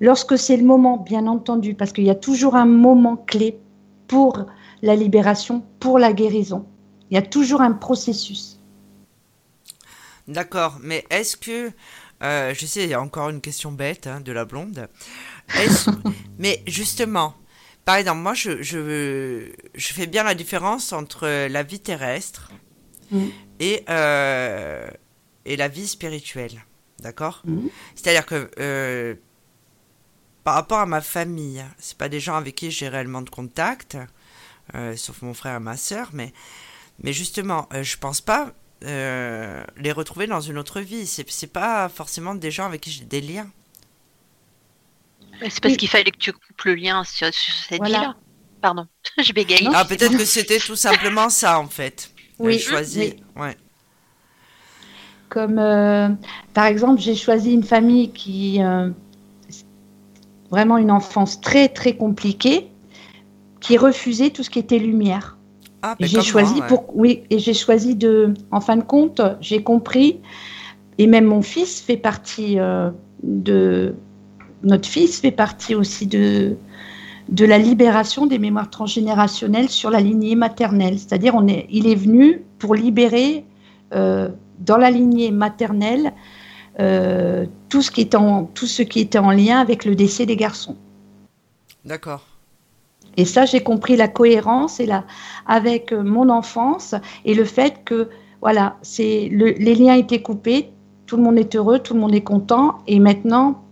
lorsque c'est le moment, bien entendu, parce qu'il y a toujours un moment clé pour la libération, pour la guérison. Il y a toujours un processus. D'accord, mais est-ce que, euh, je sais, il y a encore une question bête hein, de la blonde, mais justement, par exemple, moi, je, je, je, fais bien la différence entre la vie terrestre mm. et, euh, et la vie spirituelle. D'accord mhm. C'est-à-dire que euh, par rapport à ma famille, c'est pas des gens avec qui j'ai réellement de contact, euh, sauf mon frère et ma soeur, mais, mais justement, euh, je pense pas les retrouver dans une autre vie. C'est, c'est pas forcément des gens avec qui j'ai des liens. C'est parce qu'il fallait que tu coupes le lien sur, cette vie-là. Pardon, je bégaye. Ah, peut-être que c'était tout simplement ça, en fait. Oui, choisi. Ouais. Comme euh, par exemple, j'ai choisi une famille qui euh, vraiment une enfance très très compliquée, qui refusait tout ce qui était lumière. Ah, j'ai choisi pour oui et j'ai choisi de, en fin de compte, j'ai compris et même mon fils fait partie euh, de notre fils fait partie aussi de de la libération des mémoires transgénérationnelles sur la lignée maternelle. C'est-à-dire, on est, il est venu pour libérer dans la lignée maternelle euh, tout, ce qui était en, tout ce qui était en lien avec le décès des garçons. D'accord. Et ça, j'ai compris la cohérence et la, avec mon enfance et le fait que voilà, c'est les liens étaient coupés, tout le monde est heureux, tout le monde est content, et maintenant,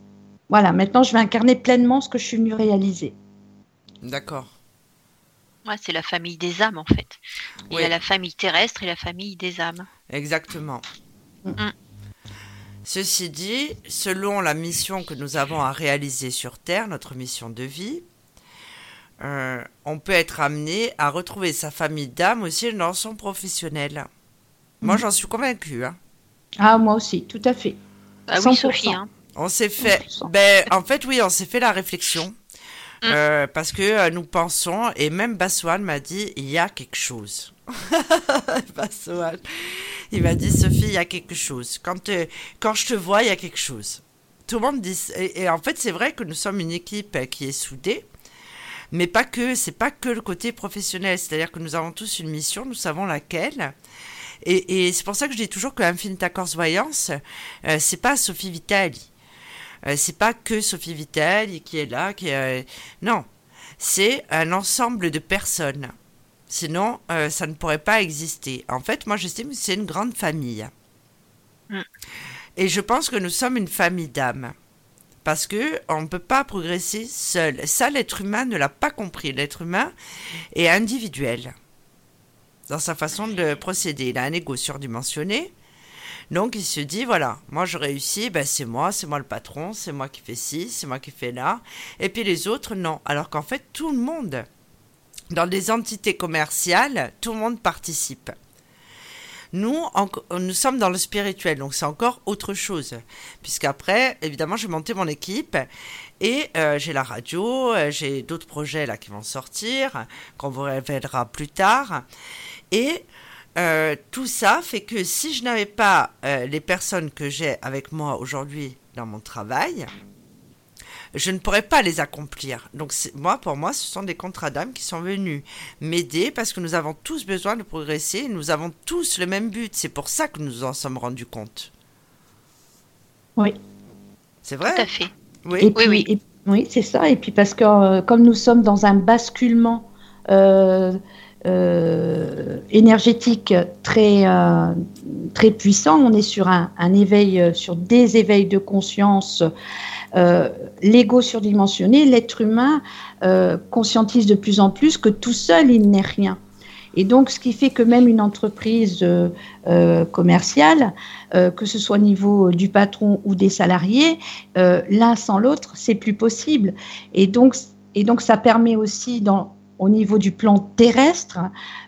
voilà, maintenant je vais incarner pleinement ce que je suis venu réaliser. D'accord. Ouais, c'est la famille des âmes en fait. Il y a la famille terrestre et la famille des âmes. Exactement. Mm. Ceci dit, selon la mission que nous avons à réaliser sur Terre, notre mission de vie, euh, on peut être amené à retrouver sa famille d'âme aussi dans son professionnel. Moi, mm. j'en suis convaincue. Hein. Ah, moi aussi, tout à fait. Ah oui, Sophie. Hein. On s'est fait. Ben, en fait, oui, on s'est fait la réflexion. Mm. Euh, parce que euh, nous pensons, et même Bassoane m'a dit, il y a quelque chose. Bassoane. Il m'a dit, Sophie, il y a quelque chose. Quand, euh, quand je te vois, il y a quelque chose. Tout le monde dit. Et, en fait, c'est vrai que nous sommes une équipe qui est soudée. Mais pas que, c'est pas que le côté professionnel. C'est-à-dire que nous avons tous une mission, nous savons laquelle. Et, c'est pour ça que je dis toujours que Infinita Corse Voyance, c'est pas Sophie Vitali. Euh, c'est pas que Sophie Vitali qui est là, qui euh, non, c'est un ensemble de personnes. Sinon, euh, ça ne pourrait pas exister. En fait, moi, j'estime que c'est une grande famille. Mm. Et je pense que nous sommes une famille d'âmes. Parce que on ne peut pas progresser seul. Ça, l'être humain ne l'a pas compris. L'être humain est individuel dans sa façon de procéder. Il a un ego surdimensionné. Donc il se dit, voilà, moi je réussis, ben c'est moi, c'est moi le patron, c'est moi qui fais ci, c'est moi qui fais là. Et puis les autres, non. Alors qu'en fait, tout le monde, dans des entités commerciales, tout le monde participe. Nous, nous sommes dans le spirituel, donc c'est encore autre chose. Puisqu'après, évidemment, j'ai monté mon équipe et euh, j'ai la radio, euh, j'ai d'autres projets là qui vont sortir, qu'on vous révélera plus tard. Et euh, tout ça fait que si je n'avais pas les personnes que j'ai avec moi aujourd'hui dans mon travail, je ne pourrais pas les accomplir. Donc moi, pour moi, ce sont des contrats d'âme qui sont venus m'aider parce que nous avons tous besoin de progresser, nous avons tous le même but. C'est pour ça que nous en sommes rendus compte. Oui. C'est vrai? Tout à fait. Oui, oui, oui. c'est ça. Et puis parce que euh, comme nous sommes dans un basculement euh, euh, énergétique très, très puissant, on est sur un, un, éveil, sur des éveils de conscience euh, l'ego surdimensionné, l'être humain euh, conscientise de plus en plus que tout seul, il n'est rien. Et donc, ce qui fait que même une entreprise euh, commerciale, que ce soit au niveau du patron ou des salariés, l'un sans l'autre, c'est plus possible. Et donc, et donc, ça permet aussi, dans, au niveau du plan terrestre,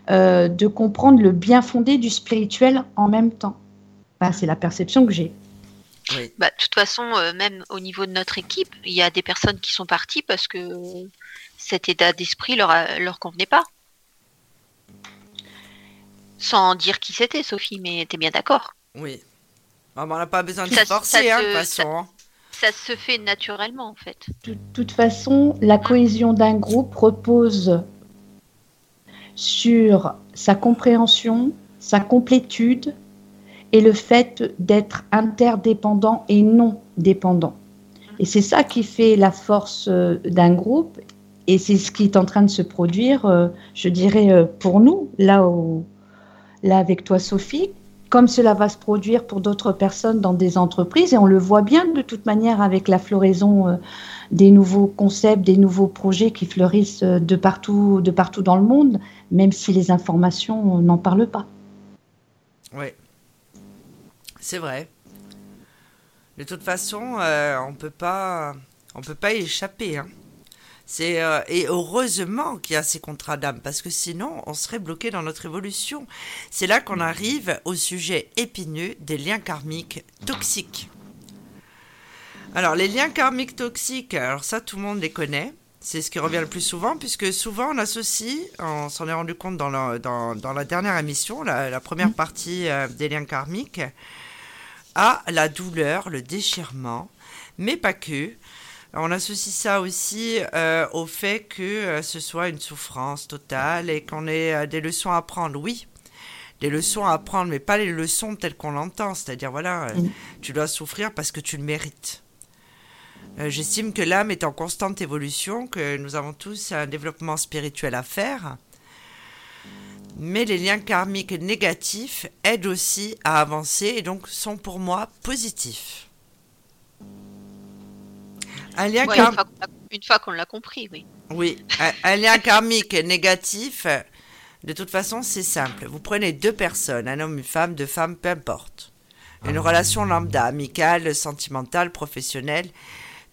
de comprendre le bien fondé du spirituel en même temps. c'est la perception que j'ai. Bah, de toute façon, euh, même au niveau de notre équipe, il y a des personnes qui sont parties parce que cet état d'esprit leur, leur convenait pas. Sans dire qui c'était, Sophie, mais tu es bien d'accord. Oui. Ah, on n'a pas besoin de se forcer, hein, de toute façon. Hein. Ça, se fait naturellement, en fait. De toute façon, la cohésion d'un groupe repose sur sa compréhension, sa complétude, et le fait d'être interdépendant et non dépendant. Et c'est ça qui fait la force euh, d'un groupe et c'est ce qui est en train de se produire, euh, je dirais, euh, pour nous, là, où, là avec toi Sophie, comme cela va se produire pour d'autres personnes dans des entreprises. Et on le voit bien de toute manière avec la floraison des nouveaux concepts, des nouveaux projets qui fleurissent de partout, de partout dans le monde, même si les informations n'en parlent pas. Oui, c'est vrai. De toute façon, euh, on peut peut pas y échapper. Hein. C'est euh, et heureusement qu'il y a ces contrats d'âme parce que sinon on serait bloqué dans notre évolution. C'est là qu'on arrive au sujet épineux des liens karmiques toxiques. Alors les liens karmiques toxiques, alors ça tout le monde les connaît. C'est ce qui revient le plus souvent, puisque souvent on associe, on s'en est rendu compte dans la, dernière émission, la, première partie euh, des liens karmiques, à la douleur, le déchirement, mais pas que. On associe ça aussi euh, au fait que euh, ce soit une souffrance totale et qu'on ait euh, des leçons à prendre. Oui, des leçons à apprendre, mais pas les leçons telles qu'on l'entend. C'est-à-dire, voilà, mm. tu dois souffrir parce que tu le mérites. J'estime que l'âme est en constante évolution, que nous avons tous un développement spirituel à faire mais les liens karmiques négatifs aident aussi à avancer et donc sont pour moi positifs. Un lien une fois qu'on l'a compris, oui. Oui, un, lien karmique négatif, de toute façon, c'est simple. Vous prenez deux personnes, un homme, une femme, deux femmes, peu importe. Une relation lambda, amicale, sentimentale, professionnelle.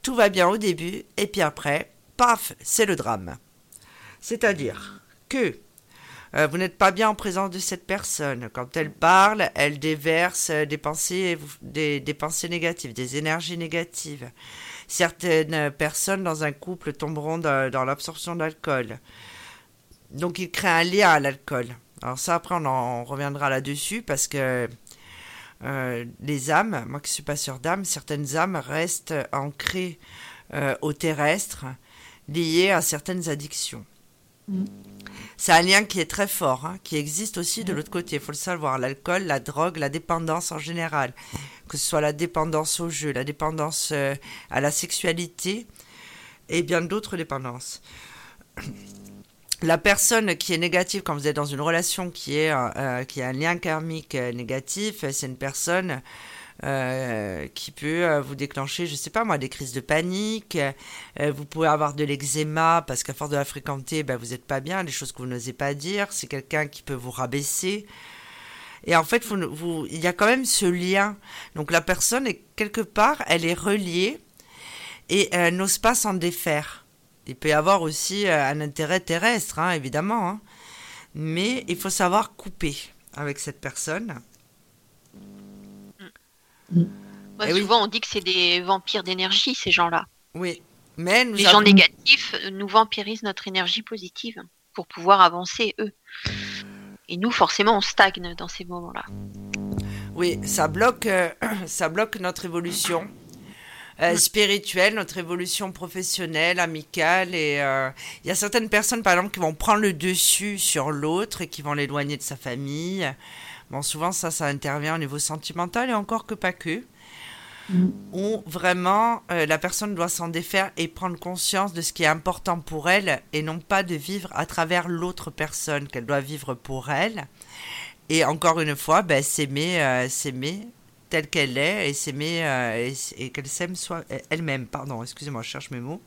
Tout va bien au début, et puis après, paf, c'est le drame. C'est-à-dire que euh, vous n'êtes pas bien en présence de cette personne. Quand elle parle, elle déverse des pensées, des, pensées négatives, des énergies négatives. Certaines personnes dans un couple tomberont dans, l'absorption d'alcool. Donc il crée un lien à l'alcool. Alors ça, après, on en reviendra là-dessus parce que euh, les âmes, moi qui suis pas sûre d'âme, certaines âmes restent ancrées euh, au terrestre, liées à certaines addictions. Mm. C'est un lien qui est très fort, hein, qui existe aussi de l'autre côté, il faut le savoir. L'alcool, la drogue, la dépendance en général, que ce soit la dépendance au jeu, la dépendance euh, à la sexualité et bien d'autres dépendances. La personne qui est négative quand vous êtes dans une relation qui, est, euh, qui a un lien karmique euh, négatif, c'est une personne euh, qui peut euh, vous déclencher, je sais pas moi, des crises de panique. Euh, vous pouvez avoir de l'eczéma parce qu'à force de la fréquenter, ben, vous n'êtes pas bien, des choses que vous n'osez pas dire. C'est quelqu'un qui peut vous rabaisser. Et en fait, il y a quand même ce lien. Donc la personne est quelque part, elle est reliée et elle n'ose pas s'en défaire. Il peut y avoir aussi un intérêt terrestre, hein, évidemment. Hein. Mais il faut savoir couper avec cette personne. Mm. Ouais, souvent, on dit que c'est des vampires d'énergie, ces gens-là. Oui, mais les gens négatifs nous vampirisent notre énergie positive pour pouvoir avancer eux. Et nous, forcément, on stagne dans ces moments-là. Oui, ça bloque, euh, ça bloque notre évolution euh, spirituelle, notre évolution professionnelle, amicale. Et euh, il y a certaines personnes, par exemple, qui vont prendre le dessus sur l'autre et qui vont l'éloigner de sa famille. Bon, souvent, ça, ça intervient au niveau sentimental et encore que pas que. Mm. Où vraiment la personne doit s'en défaire et prendre conscience de ce qui est important pour elle et non pas de vivre à travers l'autre personne qu'elle doit vivre pour elle. Et encore une fois, ben, s'aimer, s'aimer telle qu'elle est et s'aimer euh, et, qu'elle s'aime soit elle-même. Pardon, excusez-moi, je cherche mes mots.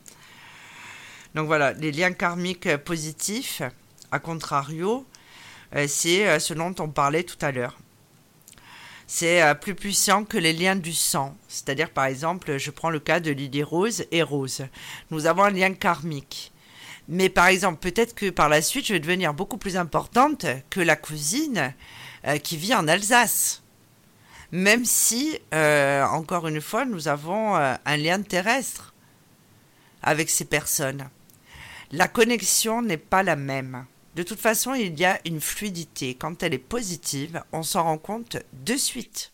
Donc voilà, les liens karmiques euh, positifs, à contrario, euh, c'est ce dont on parlait tout à l'heure. C'est plus puissant que les liens du sang. C'est-à-dire, par exemple, je prends le cas de Lily Rose et Rose. Nous avons un lien karmique. Mais par exemple, peut-être que par la suite, je vais devenir beaucoup plus importante que la cousine qui vit en Alsace même si, euh, encore une fois, nous avons euh, un lien terrestre avec ces personnes. La connexion n'est pas la même. De toute façon, il y a une fluidité. Quand elle est positive, on s'en rend compte de suite.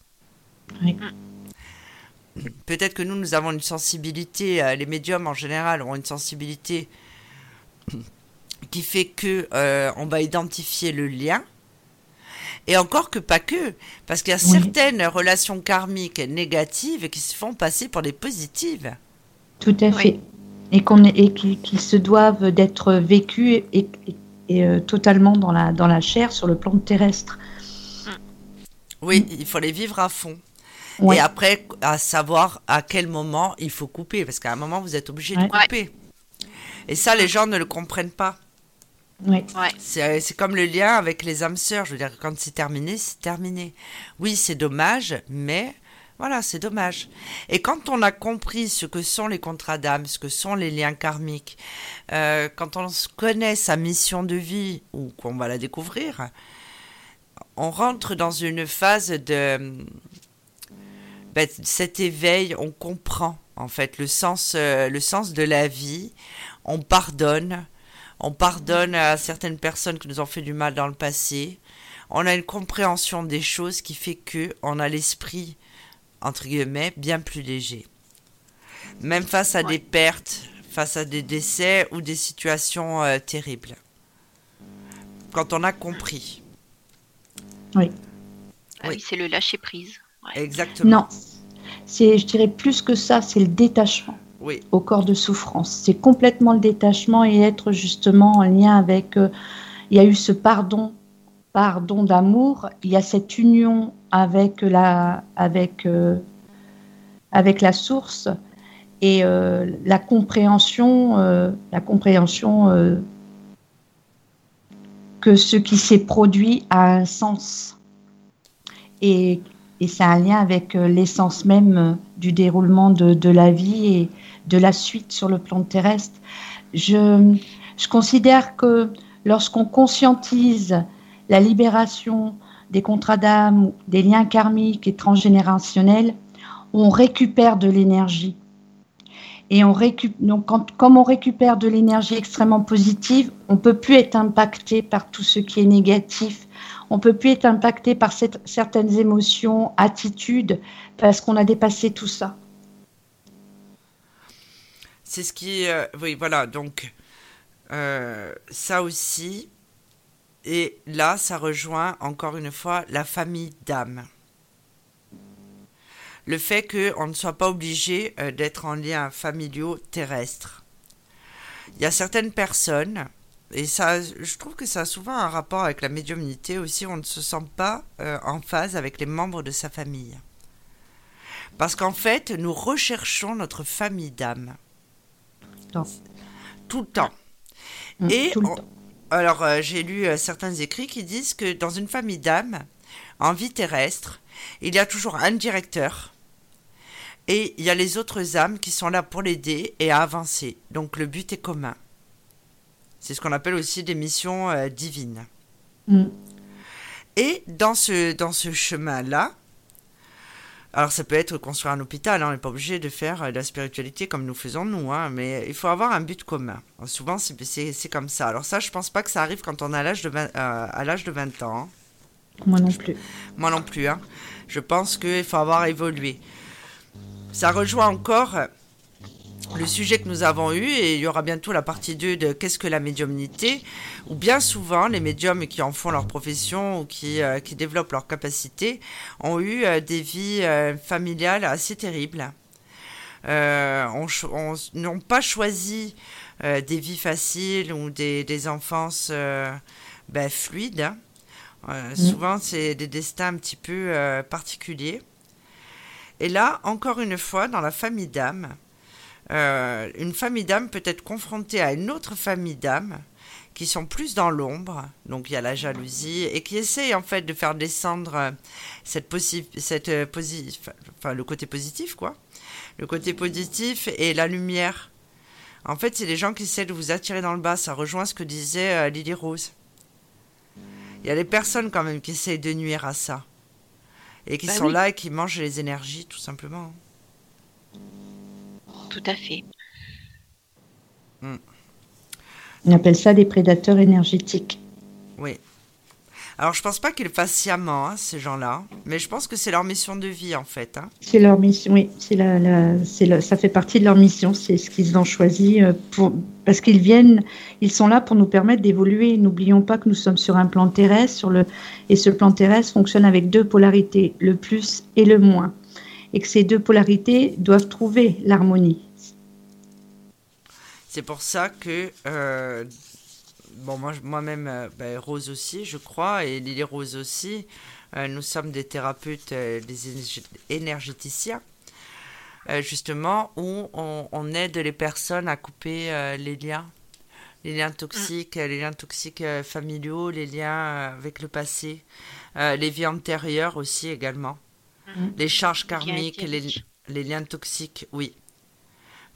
Peut-être que nous, nous avons une sensibilité, euh, les médiums en général ont une sensibilité qui fait que on va identifier le lien, et encore que pas que, parce qu'il y a certaines relations karmiques négatives qui se font passer pour des positives. Tout à fait. Et, qu'on et qui, qui, se doivent d'être vécues et, euh, totalement dans la, dans la chair sur le plan terrestre. Oui, il faut les vivre à fond. Et après, à savoir à quel moment il faut couper, parce qu'à un moment, vous êtes obligé de couper. Et ça, les gens ne le comprennent pas. Oui. C'est comme le lien avec les âmes sœurs. Je veux dire, quand c'est terminé, c'est terminé. Oui, c'est dommage, mais voilà, c'est dommage. Et quand on a compris ce que sont les contrats d'âme, ce que sont les liens karmiques, euh, quand on connaît sa mission de vie, ou qu'on va la découvrir, on rentre dans une phase de ben, cet éveil, on comprend en fait le sens, euh, le sens de la vie, on pardonne, on pardonne à certaines personnes qui nous ont fait du mal dans le passé. On a une compréhension des choses qui fait que on a l'esprit entre guillemets bien plus léger. Même face à des pertes, face à des décès ou des situations euh, terribles. Quand on a compris. Oui. Ah oui, c'est le lâcher prise. Exactement. Non, c'est, je dirais plus que ça, c'est le détachement au corps de souffrance. C'est complètement le détachement et être justement en lien avec. Euh, il y a eu ce pardon, pardon d'amour. Il y a cette union avec la, avec, euh, avec la source et euh, la compréhension, la compréhension que ce qui s'est produit a un sens et et c'est un lien avec l'essence même du déroulement de, la vie de la suite sur le plan terrestre. Je, considère que lorsqu'on conscientise la libération des contrats d'âme, des liens karmiques et transgénérationnels, on récupère de l'énergie. Et comme on récupère de l'énergie extrêmement positive, on peut plus être impacté par tout ce qui est négatif. On peut plus être impacté par certaines émotions, attitudes, parce qu'on a dépassé tout ça. C'est ce qui. Euh, oui, voilà, donc euh, ça aussi. Et là, ça rejoint encore une fois la famille d'âme. Le fait qu'on ne soit pas obligé euh, d'être en lien familiaux terrestre. Il y a certaines personnes, et ça, je trouve que ça a souvent un rapport avec la médiumnité aussi, on ne se sent pas en phase avec les membres de sa famille. Parce qu'en fait, nous recherchons notre famille d'âme. Tout le temps. Mm, Et alors, euh, j'ai lu euh, certains écrits qui disent que dans une famille d'âmes, en vie terrestre, il y a toujours un directeur et il y a les autres âmes qui sont là pour l'aider et à avancer. Donc le but est commun. C'est ce qu'on appelle aussi des missions euh, divines. Mm. Et dans ce, dans ce chemin-là, alors ça peut être construire un hôpital, hein, on n'est pas obligé de faire euh, de la spiritualité comme nous faisons nous, hein, mais il faut avoir un but commun. souvent c'est comme ça. Alors ça, je pense pas que ça arrive quand on a l'âge de euh, à l'âge de 20 ans. Hein. Moi non plus. Moi non plus. Je pense qu'il faut avoir évolué. Ça rejoint encore le sujet que nous avons eu, et il y aura bientôt la partie 2 de qu'est-ce que la médiumnité, où bien souvent les médiums qui en font leur profession ou qui, euh, qui développent leur capacité ont eu euh, des vies euh, familiales assez terribles. n'ont pas choisi des vies faciles ou des, des enfances ben, fluides. Hein. Mm. Souvent, c'est des destins un petit peu particuliers. Et là, encore une fois, dans la famille d'âme, euh, une famille d'âmes peut être confrontée à une autre famille d'âmes qui sont plus dans l'ombre, donc il y a la jalousie, et qui essayent en fait de faire descendre euh, cette, cette euh, enfin, le côté positif, quoi. Le côté positif et la lumière. En fait, c'est les gens qui essaient de vous attirer dans le bas. Ça rejoint ce que disait Lily Rose. Il y a des personnes quand même qui essayent de nuire à ça. Et qui bah sont là et qui mangent les énergies, tout simplement tout à fait. On appelle ça des prédateurs énergétiques. Oui. Alors, je pense pas qu'ils le fassent sciemment, hein, ces gens-là, mais je pense que c'est leur mission de vie, en fait. Hein. C'est leur mission, oui. C'est la, c'est ça fait partie de leur mission. C'est ce qu'ils ont choisi euh, pour, parce qu'ils viennent, ils sont là pour nous permettre d'évoluer. N'oublions pas que nous sommes sur un plan terrestre, sur le, et ce plan terrestre fonctionne avec deux polarités, le plus et le moins, et que ces deux polarités doivent trouver l'harmonie. C'est pour ça que, euh, bon, moi, moi-même, euh, ben, Rose aussi, je crois, et Lily Rose aussi, euh, nous sommes des thérapeutes, des énergéticiens, justement, où on, aide les personnes à couper les liens les liens toxiques, les liens toxiques familiaux, les liens avec le passé, les vies antérieures aussi également, mm. les charges karmiques, les, les, liens toxiques, oui.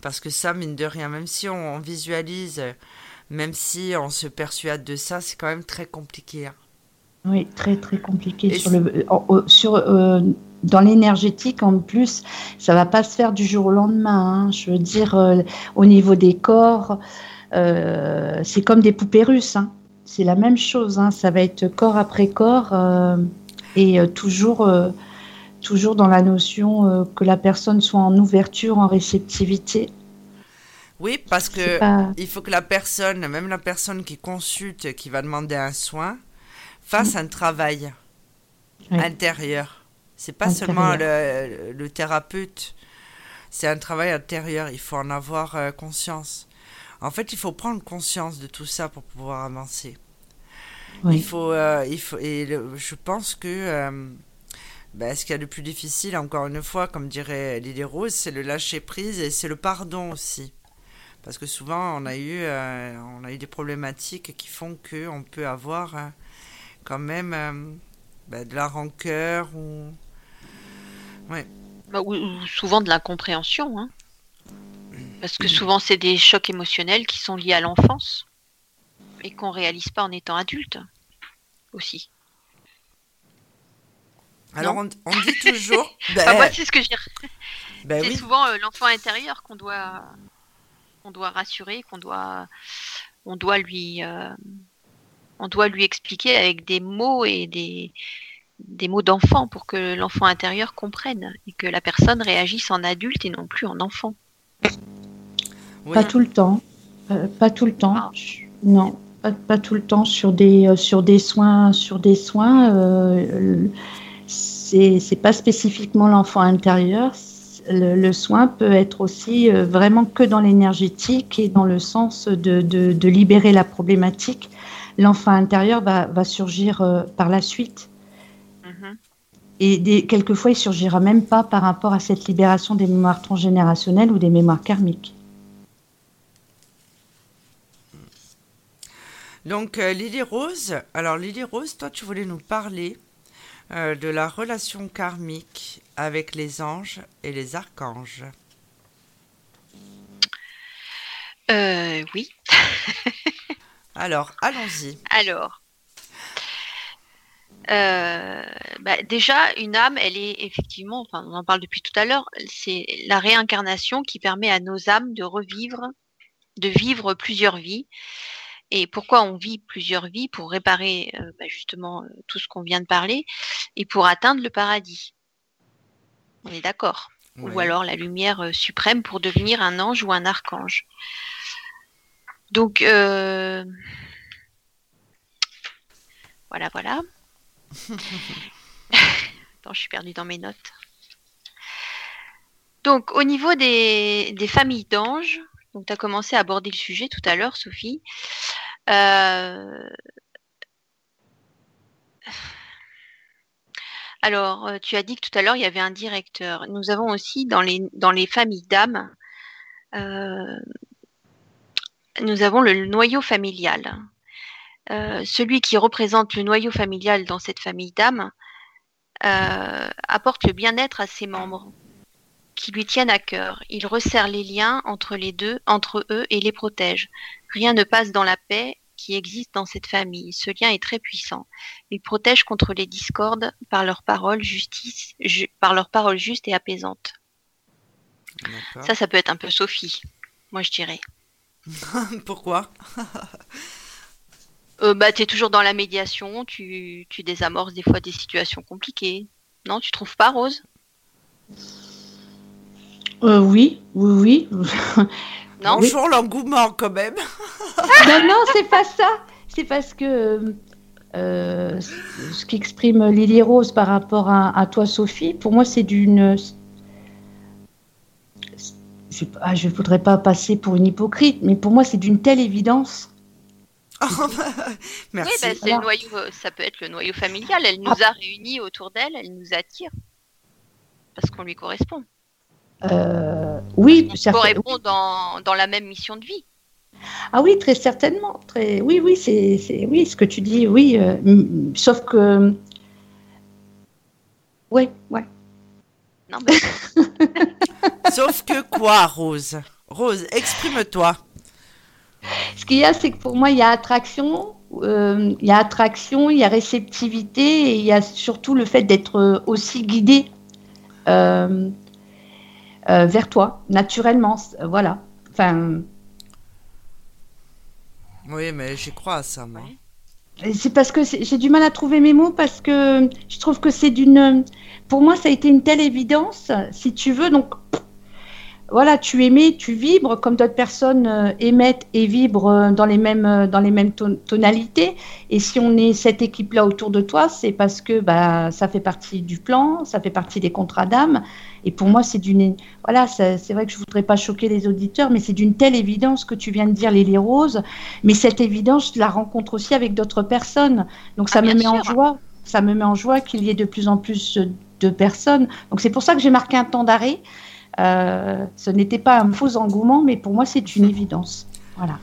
Parce que ça, mine de rien, même si on, visualise, même si on se persuade de ça, c'est quand même très compliqué. Hein. Oui, très très compliqué. sur le, sur, euh, dans l'énergétique, en plus, ça va pas se faire du jour au lendemain. Hein. Je veux dire, euh, au niveau des corps, euh, c'est comme des poupées russes. Hein. C'est la même chose. Ça va être corps après corps et toujours toujours dans la notion euh, que la personne soit en ouverture, en réceptivité. Oui, parce que il faut que la personne, même la personne qui consulte, qui va demander un soin, fasse un travail intérieur. C'est pas seulement le, thérapeute, c'est un travail intérieur. Il faut en avoir euh, conscience. En fait, il faut prendre conscience de tout ça pour pouvoir avancer. Il faut, euh, il faut, et je pense que ben, ce qu'il y a de plus difficile, encore une fois, comme dirait Lily Rose, c'est le lâcher prise et c'est le pardon aussi. Parce que souvent, on a eu, euh, on a eu des problématiques qui font qu'on peut avoir euh, quand même euh, ben, de la rancœur ou. Ouais. Bah, ou, souvent de l'incompréhension. Hein. Parce que souvent, c'est des chocs émotionnels qui sont liés à l'enfance et qu'on réalise pas en étant adulte aussi. Alors on, dit toujours. Ben, moi c'est ce que je ben c'est souvent euh, l'enfant intérieur qu'on doit, on doit rassurer, qu'on doit, on doit lui, euh, on doit lui expliquer avec des mots et des, des mots d'enfant pour que l'enfant intérieur comprenne et que la personne réagisse en adulte et non plus en enfant. Pas tout le temps, euh, pas tout le temps. Ah. Non, pas, tout le temps sur des sur des soins sur des soins c'est pas spécifiquement l'enfant intérieur. Le, soin peut être aussi euh, vraiment que dans l'énergétique et dans le sens de, libérer la problématique. L'enfant intérieur va, surgir euh, par la suite. Mm-hmm. Et des, quelquefois, il surgira même pas par rapport à cette libération des mémoires transgénérationnelles ou des mémoires karmiques. Donc, euh, Lily Rose, alors Lily Rose, toi, tu voulais nous parler euh, de la relation karmique avec les anges et les archanges. Euh, oui. Alors, allons-y. Alors, euh, bah, déjà, une âme, elle est effectivement, enfin, on en parle depuis tout à l'heure, c'est la réincarnation qui permet à nos âmes de revivre, de vivre plusieurs vies. Et pourquoi on vit plusieurs vies Pour réparer euh, bah, justement tout ce qu'on vient de parler? Et pour atteindre le paradis. On est d'accord Ou alors la lumière euh, suprême pour devenir un ange ou un archange. Donc, euh, voilà, voilà. Attends, je suis perdue dans mes notes. Donc, au niveau des, des familles d'anges, donc tu as commencé à aborder le sujet tout à l'heure, Sophie. Euh, Alors, euh, tu as dit que tout à l'heure, il y avait un directeur. Nous avons aussi dans les, dans les familles d'âmes, euh, nous avons le noyau familial. Euh, celui qui représente le noyau familial dans cette famille d'âmes apporte le bien-être à ses membres qui lui tiennent à cœur. Il resserre les liens entre les deux, entre eux et les protège. Rien ne passe dans la paix qui existe dans cette famille. Ce lien est très puissant. Il protège contre les discordes par leurs paroles justice, ju- par leurs paroles justes et apaisantes. Ça, ça peut être un peu Sophie, moi je dirais. Pourquoi? Euh, bah, tu es toujours dans la médiation, tu, tu désamorces des fois des situations compliquées. Non, tu trouves pas, Rose? Euh, oui, oui, oui. Non Bonjour l'engouement quand même. non, non, c'est pas ça. C'est parce que euh, ce qu'exprime Lily Rose par rapport à, à toi, Sophie, pour moi, c'est d'une. Je ne voudrais pas passer pour une hypocrite, mais pour moi, c'est d'une telle évidence. Merci. Oui, bah, Voilà. le noyau, ça peut être le noyau familial. Elle nous a réunis autour d'elle, elle nous attire. Parce qu'on lui correspond. Euh, oui, On certain- correspond dans, dans la même mission de vie. Ah oui, très certainement. Très... Oui, oui, c'est, c'est- oui, ce que tu dis, oui. euh, sauf que. Oui, ouais. Non, bah, Sauf que quoi, Rose? Rose, exprime-toi. Ce qu'il y a, c'est que pour moi, il y a attraction, euh, il y a attraction, il y a réceptivité et il y a surtout le fait d'être euh, aussi guidé euh, euh, vers toi, naturellement. c- Voilà. Enfin, Oui, mais j'y crois à ça, moi. Et C'est parce que j'ai du mal à trouver mes mots parce que je trouve que c'est d'une. Pour moi, ça a été une telle évidence, si tu veux. Donc, voilà, tu émets, tu vibres comme d'autres personnes euh, émettent et vibrent euh, dans les mêmes, euh, dans les mêmes ton- tonalités. Et si on est cette équipe-là autour de toi, c'est parce que bah, ça fait partie du plan, ça fait partie des contrats d'âme. Et pour moi, c'est d'une. Voilà, c'est vrai que je voudrais pas choquer les auditeurs, mais c'est d'une telle évidence que tu viens de dire, Lily Rose. Mais cette évidence, je la rencontre aussi avec d'autres personnes. Donc ça Ah, me met en joie. Ça me met en joie qu'il y ait de plus en plus de personnes. Donc c'est pour ça que j'ai marqué un temps d'arrêt. Euh, ce n'était pas un faux engouement, mais pour moi c'est une évidence. Voilà.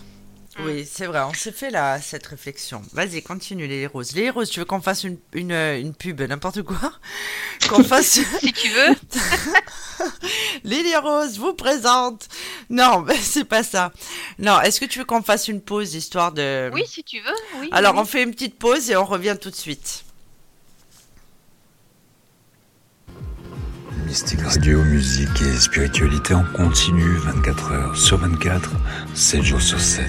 Oui, c'est vrai, on s'est fait là cette réflexion. Vas-y, continue les roses. Les roses, tu veux qu'on fasse une, une, une pub, n'importe quoi Qu'on fasse si tu veux. Lily Rose vous présente. Non, c'est pas ça. Non, est-ce que tu veux qu'on fasse une pause histoire de Oui, si tu veux. Oui, Alors, oui. on fait une petite pause et on revient tout de suite. Mystique Radio, musique et spiritualité en continu 24 heures sur 24, 7 jours sur 7.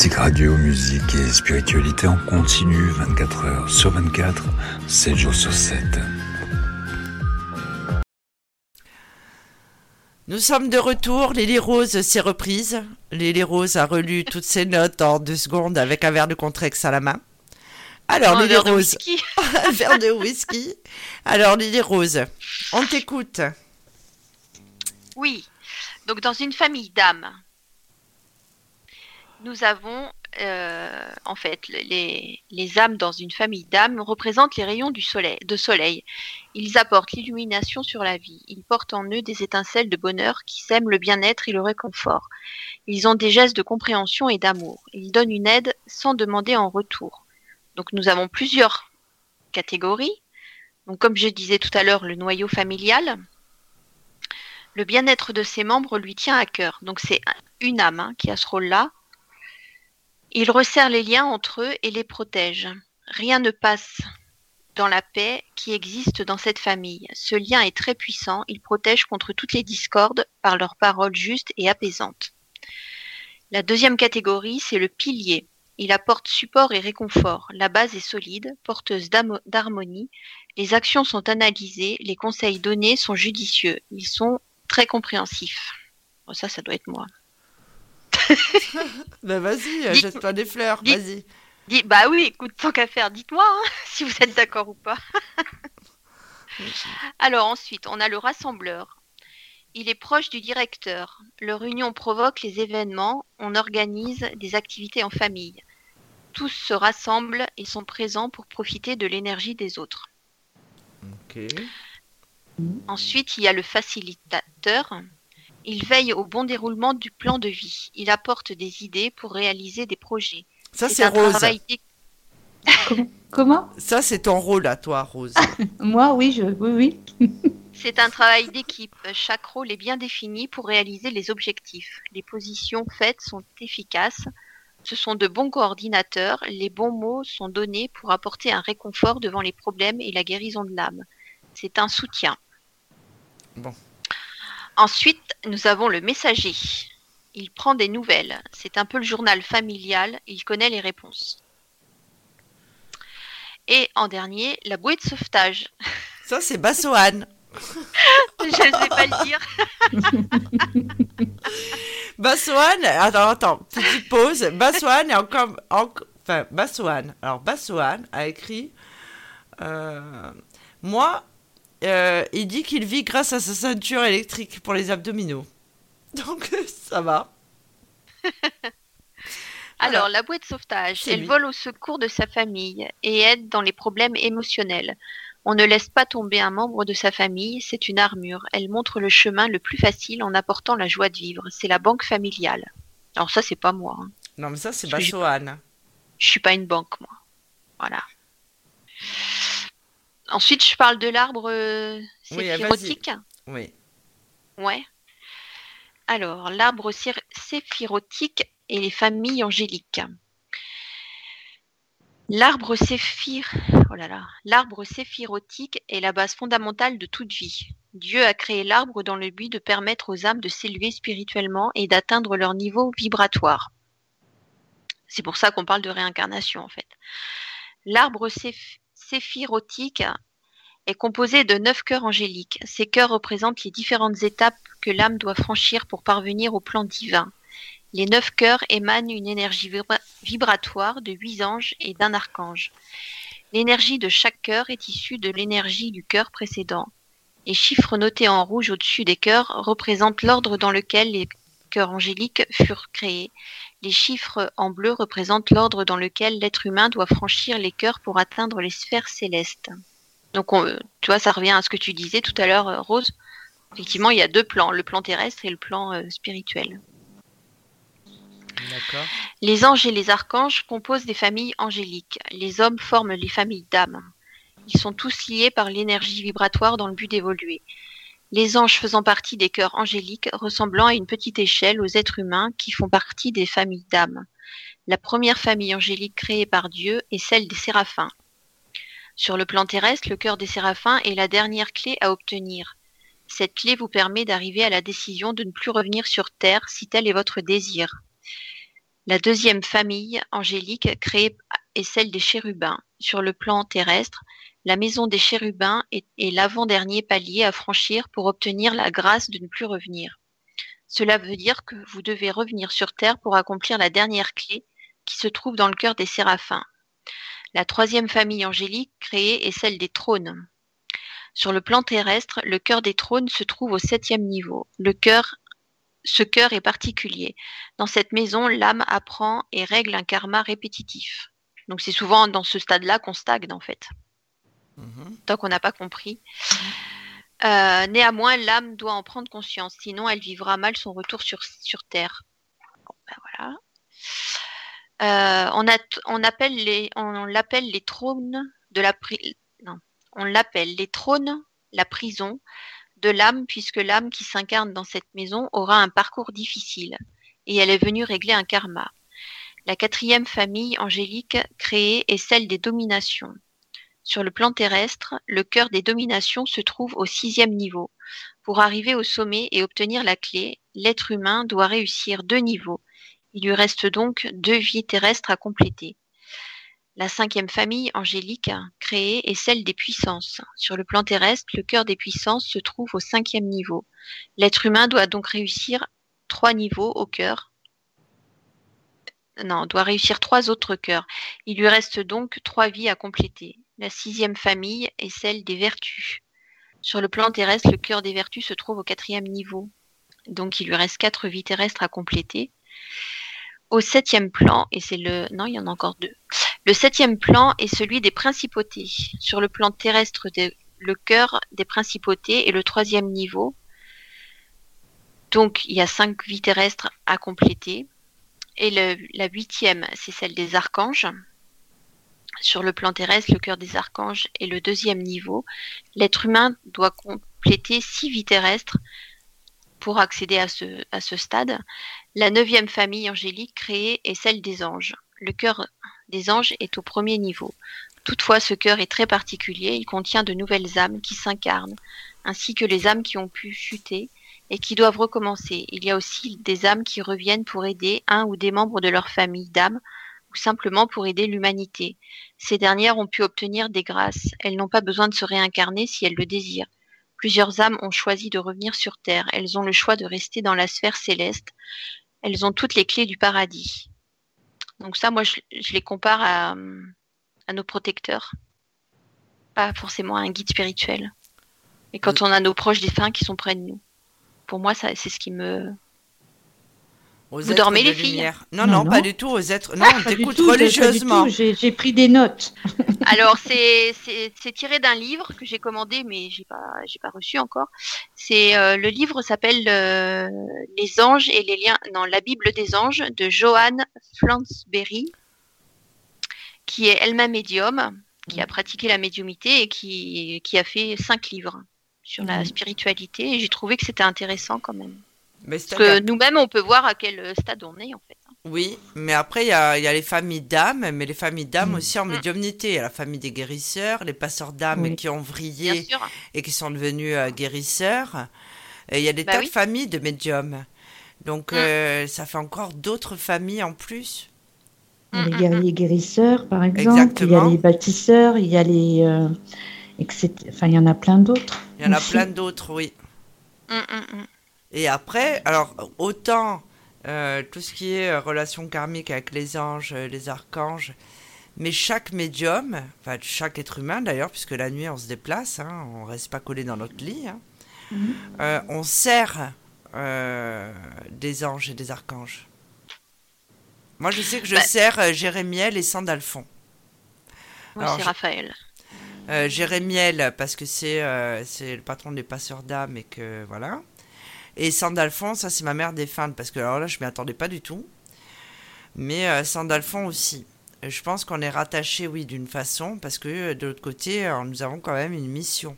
Mystique Radio, musique et spiritualité en continu 24 heures sur 24, 7 jours sur 7. Nous sommes de retour. Lily Rose s'est reprise. Lily Rose a relu toutes ses notes en deux secondes avec un verre de Contrex à la main. Alors, Un Lily verre de Rose. whisky. un verre de whisky. Alors, Lily Rose, on t'écoute. Oui. Donc dans une famille d'âmes, nous avons euh, en fait les, âmes dans une famille d'âmes représentent les rayons du soleil, de soleil. Ils apportent l'illumination sur la vie. Ils portent en eux des étincelles de bonheur qui sèment le bien-être et le réconfort. Ils ont des gestes de compréhension et d'amour. Ils donnent une aide sans demander en retour. Donc nous avons plusieurs catégories. Donc comme je disais tout à l'heure, le noyau familial. Le bien-être de ses membres lui tient à cœur. Donc c'est une âme hein, qui a ce rôle-là. Il resserre les liens entre eux et les protège. Rien ne passe dans la paix qui existe dans cette famille. Ce lien est très puissant. Il protège contre toutes les discordes par leurs paroles justes et apaisantes. La deuxième catégorie, c'est le pilier. Il apporte support et réconfort. La base est solide, porteuse d'harmonie. Les actions sont analysées, les conseils donnés sont judicieux. Ils sont très compréhensifs. Ça, ça doit être moi. Ben vas-y, Dites- jette-toi des fleurs, dites- vas-y. Bah oui, écoute, tant qu'à faire, dites-moi hein, si vous êtes d'accord ou pas. Alors ensuite, on a le rassembleur. Il est proche du directeur. Leur union provoque les événements. On organise des activités en famille. Tous se rassemblent et sont présents pour profiter de l'énergie des autres. Ensuite, il y a le facilitateur. Il veille au bon déroulement du plan de vie. Il apporte des idées pour réaliser des projets. Ça, c'est Rose. travail Comment? Ça, c'est ton rôle à toi, Rose. Moi, oui, je, oui, oui. C'est un travail d'équipe. Chaque rôle est bien défini pour réaliser les objectifs. Les positions faites sont efficaces. Ce sont de bons coordinateurs. Les bons mots sont donnés pour apporter un réconfort devant les problèmes et la guérison de l'âme. C'est un soutien. Bon. Ensuite, nous avons le messager. Il prend des nouvelles. C'est un peu le journal familial. Il connaît les réponses. Et en dernier, la bouée de sauvetage. Ça, c'est Bassoane. Je ne sais pas le dire. Bassoane, attends, attends, petite pause. Bassoane est encore, en- enfin Bassoane. Alors Bassoane a écrit euh, Moi, euh, il dit qu'il vit grâce à sa ceinture électrique pour les abdominaux. Donc ça va. Alors, la bouée de sauvetage, elle lui. vole au secours de sa famille et aide dans les problèmes émotionnels. On ne laisse pas tomber un membre de sa famille, c'est une armure. Elle montre le chemin le plus facile en apportant la joie de vivre. C'est la banque familiale. Alors ça, c'est pas moi. hein. Non, mais ça, c'est Bassoane. Je suis pas une banque, moi. Voilà. Ensuite, je parle de l'arbre euh, Oui, séphirotique. Oui. Ouais. Alors, l'arbre séphirotique et les familles angéliques. L'arbre séphir... oh là là. L'arbre séphirotique est la base fondamentale de toute vie. Dieu a créé l'arbre dans le but de permettre aux âmes de s'élever spirituellement et d'atteindre leur niveau vibratoire. C'est pour ça qu'on parle de réincarnation en fait. L'arbre séph- séphirotique est composé de neuf cœurs angéliques. Ces cœurs représentent les différentes étapes que l'âme doit franchir pour parvenir au plan divin. Les neuf cœurs émanent une énergie vibra- vibratoire de huit anges et d'un archange. L'énergie de chaque cœur est issue de l'énergie du cœur précédent. Les chiffres notés en rouge au-dessus des cœurs représentent l'ordre dans lequel les cœurs angéliques furent créés. Les chiffres en bleu représentent l'ordre dans lequel l'être humain doit franchir les cœurs pour atteindre les sphères célestes. Donc, on- tu vois, ça revient à ce que tu disais tout à l'heure, euh, Rose. Effectivement, il y a deux plans, le plan terrestre et le plan euh, spirituel. Les anges et les archanges composent des familles angéliques. Les hommes forment les familles d'âmes. Ils sont tous liés par l'énergie vibratoire dans le but d'évoluer. Les anges faisant partie des cœurs angéliques ressemblant à une petite échelle aux êtres humains qui font partie des familles d'âmes. La première famille angélique créée par Dieu est celle des séraphins. Sur le plan terrestre, le cœur des séraphins est la dernière clé à obtenir. Cette clé vous permet d'arriver à la décision de ne plus revenir sur Terre si tel est votre désir. La deuxième famille angélique créée est celle des chérubins. Sur le plan terrestre, la maison des chérubins est, l'avant-dernier palier à franchir pour obtenir la grâce de ne plus revenir. Cela veut dire que vous devez revenir sur Terre pour accomplir la dernière clé qui se trouve dans le cœur des séraphins. La troisième famille angélique créée est celle des trônes. Sur le plan terrestre, le cœur des trônes se trouve au septième niveau. Le cœur, ce cœur est particulier. Dans cette maison, l'âme apprend et règle un karma répétitif. Donc c'est souvent dans ce stade-là qu'on stagne en fait, Mhm. tant qu'on n'a pas compris. Euh, néanmoins, l'âme doit en prendre conscience, sinon elle vivra mal son retour sur, Terre. Ben. Euh, on, les, trônes de on l'appelle les trônes, la prison de l'âme, puisque l'âme qui s'incarne dans cette maison aura un parcours difficile et elle est venue régler un karma. La quatrième famille angélique créée est celle des dominations. Sur le plan terrestre, le cœur des dominations se trouve au sixième niveau. Pour arriver au sommet et obtenir la clé, l'être humain doit réussir deux niveaux. Il lui reste donc deux vies terrestres à compléter. La cinquième famille angélique créée est celle des puissances. Sur le plan terrestre, le cœur des puissances se trouve au cinquième niveau. L'être humain doit donc réussir trois niveaux au cœur. Non, doit réussir trois autres cœurs. Il lui reste donc trois vies à compléter. La sixième famille est celle des vertus. Sur le plan terrestre, le cœur des vertus se trouve au quatrième niveau. Donc il lui reste quatre vies terrestres à compléter. Au septième plan, et c'est le... Non, il y en a encore deux. Le septième plan est celui des principautés. Sur le plan terrestre, le cœur des principautés est le troisième niveau. Donc il y a cinq vies terrestres à compléter. Et la huitième, c'est celle des archanges. Sur le plan terrestre, le cœur des archanges est le deuxième niveau. L'être humain doit compléter six vies terrestres pour accéder à ce, stade. La neuvième famille angélique créée est celle des anges. Le cœur des anges est au premier niveau. Toutefois, ce cœur est très particulier. Il contient de nouvelles âmes qui s'incarnent, ainsi que les âmes qui ont pu chuter et qui doivent recommencer. Il y a aussi des âmes qui reviennent pour aider un ou des membres de leur famille d'âmes ou simplement pour aider l'humanité. Ces dernières ont pu obtenir des grâces. Elles n'ont pas besoin de se réincarner si elles le désirent. Plusieurs âmes ont choisi de revenir sur Terre. Elles ont le choix de rester dans la sphère céleste. Elles ont toutes les clés du paradis. Donc ça, moi, je, je les compare à, à nos protecteurs, pas forcément à un guide spirituel. Et quand on a nos proches défunts qui sont près de nous, pour moi, ça, c'est ce qui me. Aux Vous êtres dormez, de les filles lumière. Non, Non, non, non. pas du tout aux êtres. Non, on Pas du t'écoute religieusement. J'ai pris des notes. Alors c'est tiré d'un livre que j'ai commandé mais j'ai pas j'ai pas reçu encore. C'est euh, le livre s'appelle euh, Les anges et les liens non la Bible des anges de Joanne Flansberry qui est elle-même médium, qui a pratiqué la médiumité et qui qui a fait cinq livres sur la spiritualité et j'ai trouvé que c'était intéressant quand même. Mais Parce que nous-mêmes on peut voir à quel stade on est en fait. Oui, mais après, il y a, il y a les familles d'âmes, mais les familles d'âmes Mm. aussi en Mm. médiumnité. Il y a la famille des guérisseurs, les passeurs d'âmes Oui. qui ont vrillé et qui sont devenus euh, guérisseurs. Et il y a des Bah tas oui. de familles de médiums. Donc, Mm. euh, ça fait encore d'autres familles en plus. Il y a les guerriers guérisseurs, par exemple. Il y a les bâtisseurs, il y a les. euh, etc. Enfin, il y en a plein d'autres. Il y en a aussi. plein d'autres, oui. mm, mm, mm. Et après, alors, autant euh, tout ce qui est euh, relation karmique avec les anges, euh, les archanges, mais chaque médium, enfin chaque être humain d'ailleurs, puisque la nuit on se déplace, hein, on reste pas collé dans notre lit, hein, Mhm. euh, on sert euh, des anges et des archanges. Moi je sais que je Bah. sers euh, Jérémiel et Sandalphon. Moi Alors, c'est je- Raphaël. Euh, Jérémiel, parce que c'est euh, c'est le patron des passeurs d'âmes et que voilà. Et Sandalphon, ça c'est ma mère défunte, parce que alors là je m'y attendais pas du tout. Mais euh, Sandalphon aussi. Je pense qu'on est rattaché, oui, d'une façon, parce que euh, de l'autre côté, euh, nous avons quand même une mission.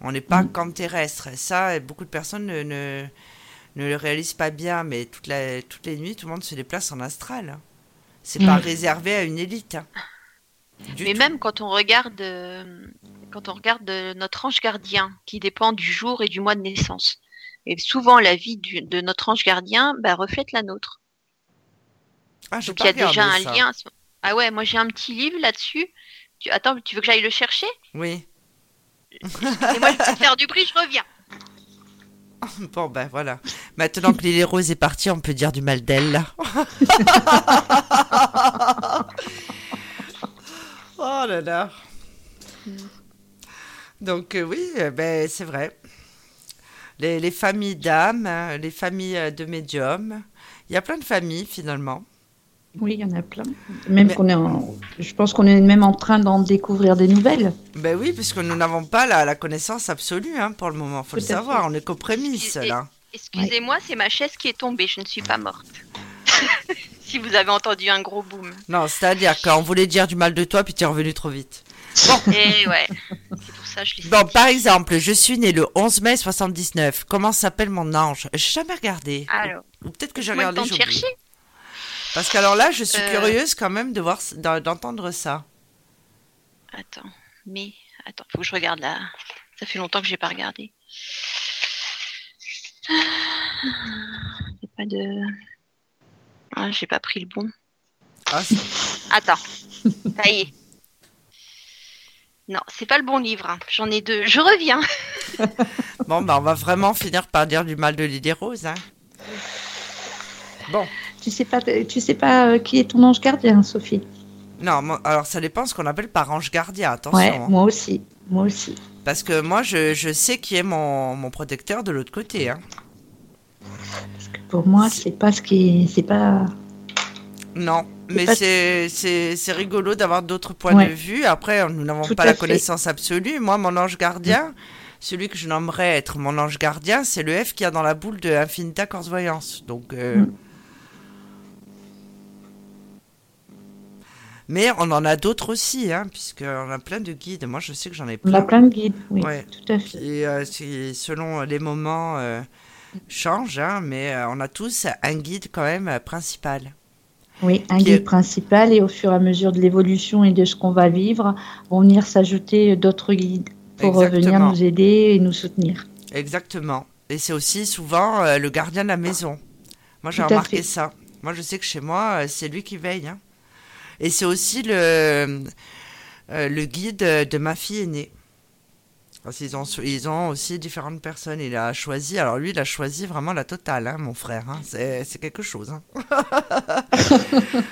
On n'est pas Mm. comme terrestre. Et ça, euh, beaucoup de personnes ne, ne, ne le réalisent pas bien, mais toute la, toutes les nuits, tout le monde se déplace en astral. C'est Mm. pas réservé à une élite. hein. Du Mais tout. même quand on regarde, euh, quand on regarde notre ange gardien, qui dépend du jour et du mois de naissance, et souvent la vie du- de notre ange gardien bah, reflète la nôtre. Ah, Donc il y a déjà un ça. lien. Ah ouais, moi j'ai un petit livre là-dessus. Tu... Attends, tu veux que j'aille le chercher? Oui. Et moi je vais faire du prix, je reviens. Bon, ben voilà. Maintenant que Lily Rose est partie, on peut dire du mal d'elle. là. oh là là. Donc, euh, oui, euh, ben, c'est vrai. Les, les familles d'âmes, hein, les familles euh, de médiums. Il y a plein de familles finalement. Oui, il y en a plein. Même Mais- qu'on est en- Je pense qu'on est même en train d'en découvrir des nouvelles. Ben oui, puisque nous n'avons pas la, la connaissance absolue hein, pour le moment. faut le Tout savoir. fait. On est qu'aux prémices Et- là. Excusez-moi, c'est ma chaise qui est tombée, je ne suis pas morte. si vous avez entendu un gros boom. Non, c'est-à-dire qu'on voulait dire du mal de toi, puis tu es revenu trop vite. Et ouais, c'est pour ça que je l'ai Bon, par exemple, je suis né le 11 mai 79. Comment s'appelle mon ange? J'ai jamais regardé. Alors, Ou peut-être que j'ai regardé. temps de chercher. Parce qu'alors là, je suis Euh. curieuse quand même de voir, d'en- d'entendre ça. Attends, mais attends, faut que je regarde là. Ça fait longtemps que j'ai pas regardé. C'est pas de. Ah, j'ai pas pris le bon. Ah, c'est- Attends, ça y est. Non, c'est pas le bon livre. hein. J'en ai deux. Je reviens. bon, bah, on va vraiment finir par dire du mal de Lily Rose. Hein. Bon, Tu sais pas, tu sais pas euh, qui est ton ange gardien, Sophie? Non, moi- alors ça dépend ce qu'on appelle par ange gardien, attention. Ouais, hein. moi aussi. Moi aussi. Parce que moi, je, je sais qui est mon, mon protecteur de l'autre côté. Hein. Pour moi, c'est pas ce qui, c'est pas. Non, mais c'est rigolo d'avoir d'autres points Ouais. de vue. Après, nous n'avons pas la fait. connaissance absolue. Moi, mon ange gardien, celui que je nommerais être mon ange gardien, c'est le F qu'il y a dans la boule de Infinita Corse Voyance. Donc, euh, Mm. mais on en a d'autres aussi, hein, puisqu'on a plein de guides. Moi, je sais que j'en ai On a plein. plein de guides. Oui, Ouais. tout à fait. Et euh, selon les moments, euh, change, hein, mais euh, on a tous un guide quand même principal. Oui, un guide est- principal et au fur et à mesure de l'évolution et de ce qu'on va vivre, vont venir s'ajouter d'autres guides pour venir nous aider et nous soutenir. Exactement. Et c'est aussi souvent euh, le gardien de la maison. Moi, j'ai remarqué fait. ça. Moi, je sais que chez moi, euh, c'est lui qui veille. hein. Et c'est aussi le, euh, le guide de ma fille aînée. Parce qu'ils ont, ils ont aussi différentes personnes. Il a choisi, alors lui, il a choisi vraiment la totale, hein, mon frère. hein. C'est quelque chose. Hein.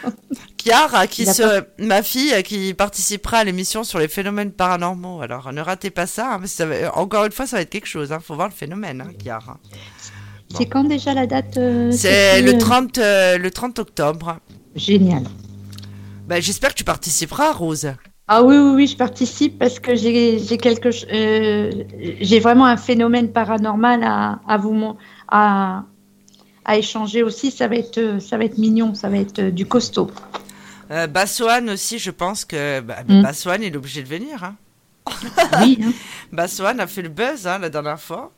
Chiara, qui Il se, ma fille, euh, qui participera à l'émission sur les phénomènes paranormaux. Alors, ne ratez pas ça. hein, parce que ça va- encore une fois, ça va être quelque chose. Hein. Faut voir le phénomène, Chiara. C'est quand déjà la date euh, C'est le euh 30, euh, le 30 octobre. Génial. Ben, J'espère que tu participeras, Rose. Ah oui, oui, oui, je participe parce que j'ai quelque euh, j'ai vraiment un phénomène paranormal à, à vous à, à échanger aussi. Ça va être euh, ça va être mignon, ça va être euh, du costaud. Euh, Bassoane aussi, je pense que bah, Mm. Bassoane, il est obligé de venir. Hein. Oui. hein. Bassoane a fait le buzz hein, la dernière fois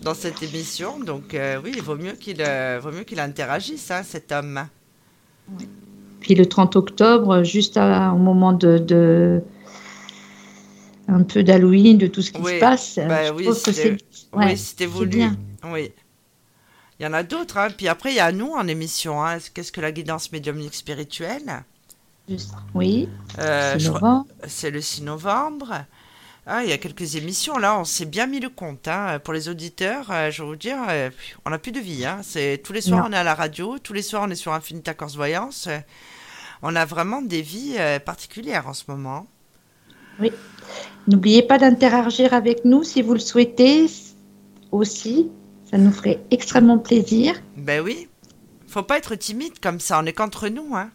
dans cette émission. Donc euh, oui, il vaut mieux qu'il vaut mieux qu'il interagisse, hein, cet homme. Puis le 30 octobre, juste à- au moment de, de- un peu d'Halloween, de tout ce qui Oui, se passe, bah je oui, que c'est ouais, oui, voulu. bien. Oui. Il y en a d'autres. Hein. Puis après, il y a nous en émission. Hein. Qu'est-ce que la guidance médiumnique spirituelle? Oui, Euh, c'est le 6 novembre. Ah, il y a quelques émissions là, on s'est bien mis le compte. hein. Pour les auditeurs, euh, je vais vous dire, euh, on n'a plus de vie. Hein. C'est tous les soirs Non. on est à la radio, tous les soirs on est sur Infinita Corse Voyance. Euh, On a vraiment des vies euh, particulières en ce moment. N'oubliez pas d'interagir avec nous si vous le souhaitez aussi. Ça nous ferait extrêmement plaisir. Ben oui, faut pas être timide comme ça. On est qu'entre nous. Hein.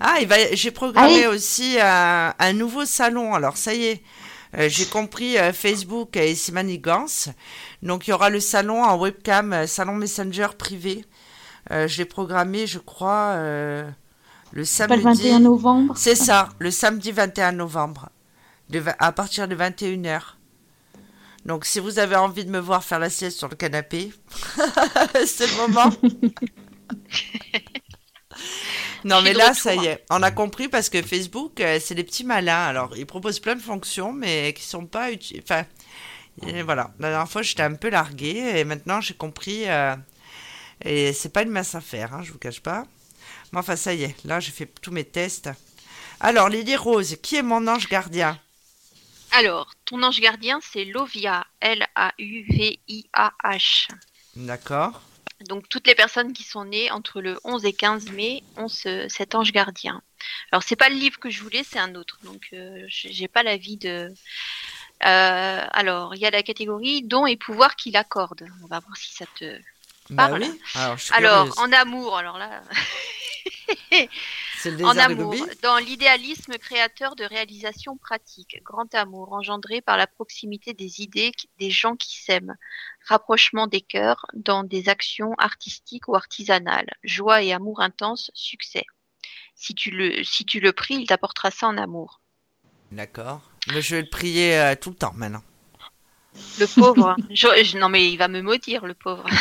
Ah. J'ai programmé Allez. aussi un, un nouveau salon. Alors ça y est. euh, j'ai compris euh, Facebook et ses manigances. Donc il y aura le salon en webcam, euh, salon Messenger privé. Euh, je l'ai programmé, je crois, euh, le pas samedi. le 21 novembre C'est ça, le samedi 21 novembre, de à partir de 21h. Donc si vous avez envie de me voir faire la sieste sur le canapé, c'est le moment. non mais là, ça y est, on a compris parce que Facebook, euh, c'est des petits malins. Alors, ils proposent plein de fonctions, mais qui sont pas utiles. Enfin, et voilà. La dernière fois, j'étais un peu larguée et maintenant, j'ai compris. euh, et c'est pas une mince affaire, hein, je vous cache pas. Mais enfin, ça y est, là, j'ai fait tous mes tests. Alors, Lily Rose, qui est mon ange gardien Alors, ton ange gardien, c'est Lovia, L-A-U-V-I-A-H. D'accord. Donc, toutes les personnes qui sont nées entre le 11 et 15 mai ont ce- cet ange gardien. Alors, c'est pas le livre que je voulais, c'est un autre. Donc, euh, j'ai pas l'avis de. Euh, alors, il y a la catégorie dons et pouvoirs qu'il accorde. On va voir si ça te. Bah oui. Alors, je suis Alors, curieuse. en amour, alors là, le en amour, dans l'idéalisme créateur de réalisation pratique, grand amour engendré par la proximité des idées, des gens qui s'aiment, rapprochement des cœurs dans des actions artistiques ou artisanales, joie et amour intense, succès. Si tu le, si tu le pries, il t'apportera ça en amour. D'accord. Mais je vais le prier euh, tout le temps maintenant. Le pauvre, je- je- non mais il va me maudire, le pauvre.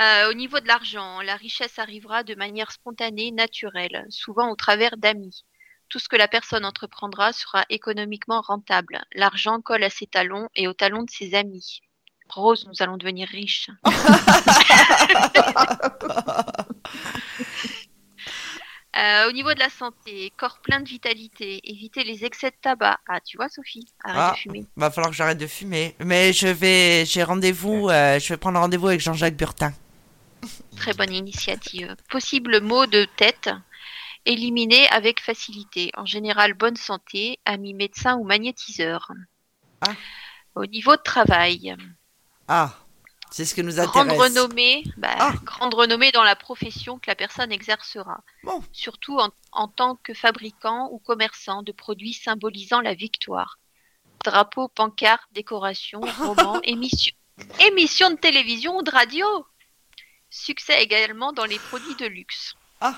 Euh, au niveau de l'argent, la richesse arrivera de manière spontanée, naturelle, souvent au travers d'amis. Tout ce que la personne entreprendra sera économiquement rentable. L'argent colle à ses talons et aux talons de ses amis. Rose, nous allons devenir riches. Euh, au niveau de la santé, corps plein de vitalité, éviter les excès de tabac. Ah, tu vois, Sophie, arrête Ah. de fumer. Va falloir que j'arrête de fumer. Mais je vais, j'ai rendez-vous, euh, je vais prendre rendez-vous avec Jean-Jacques Burtin. Très bonne initiative. Possible maux de tête, éliminés avec facilité. En général, bonne santé, ami médecin ou magnétiseur. Ah. Au niveau de travail, Ah, c'est ce que nous grande intéresse. renommée, bah, Ah. grande renommée dans la profession que la personne exercera. Bon. Surtout en, en tant que fabricant ou commerçant de produits symbolisant la victoire. Drapeau, pancarte, décoration, roman, émission, émission de télévision ou de radio. Succès également dans les produits de luxe. Ah.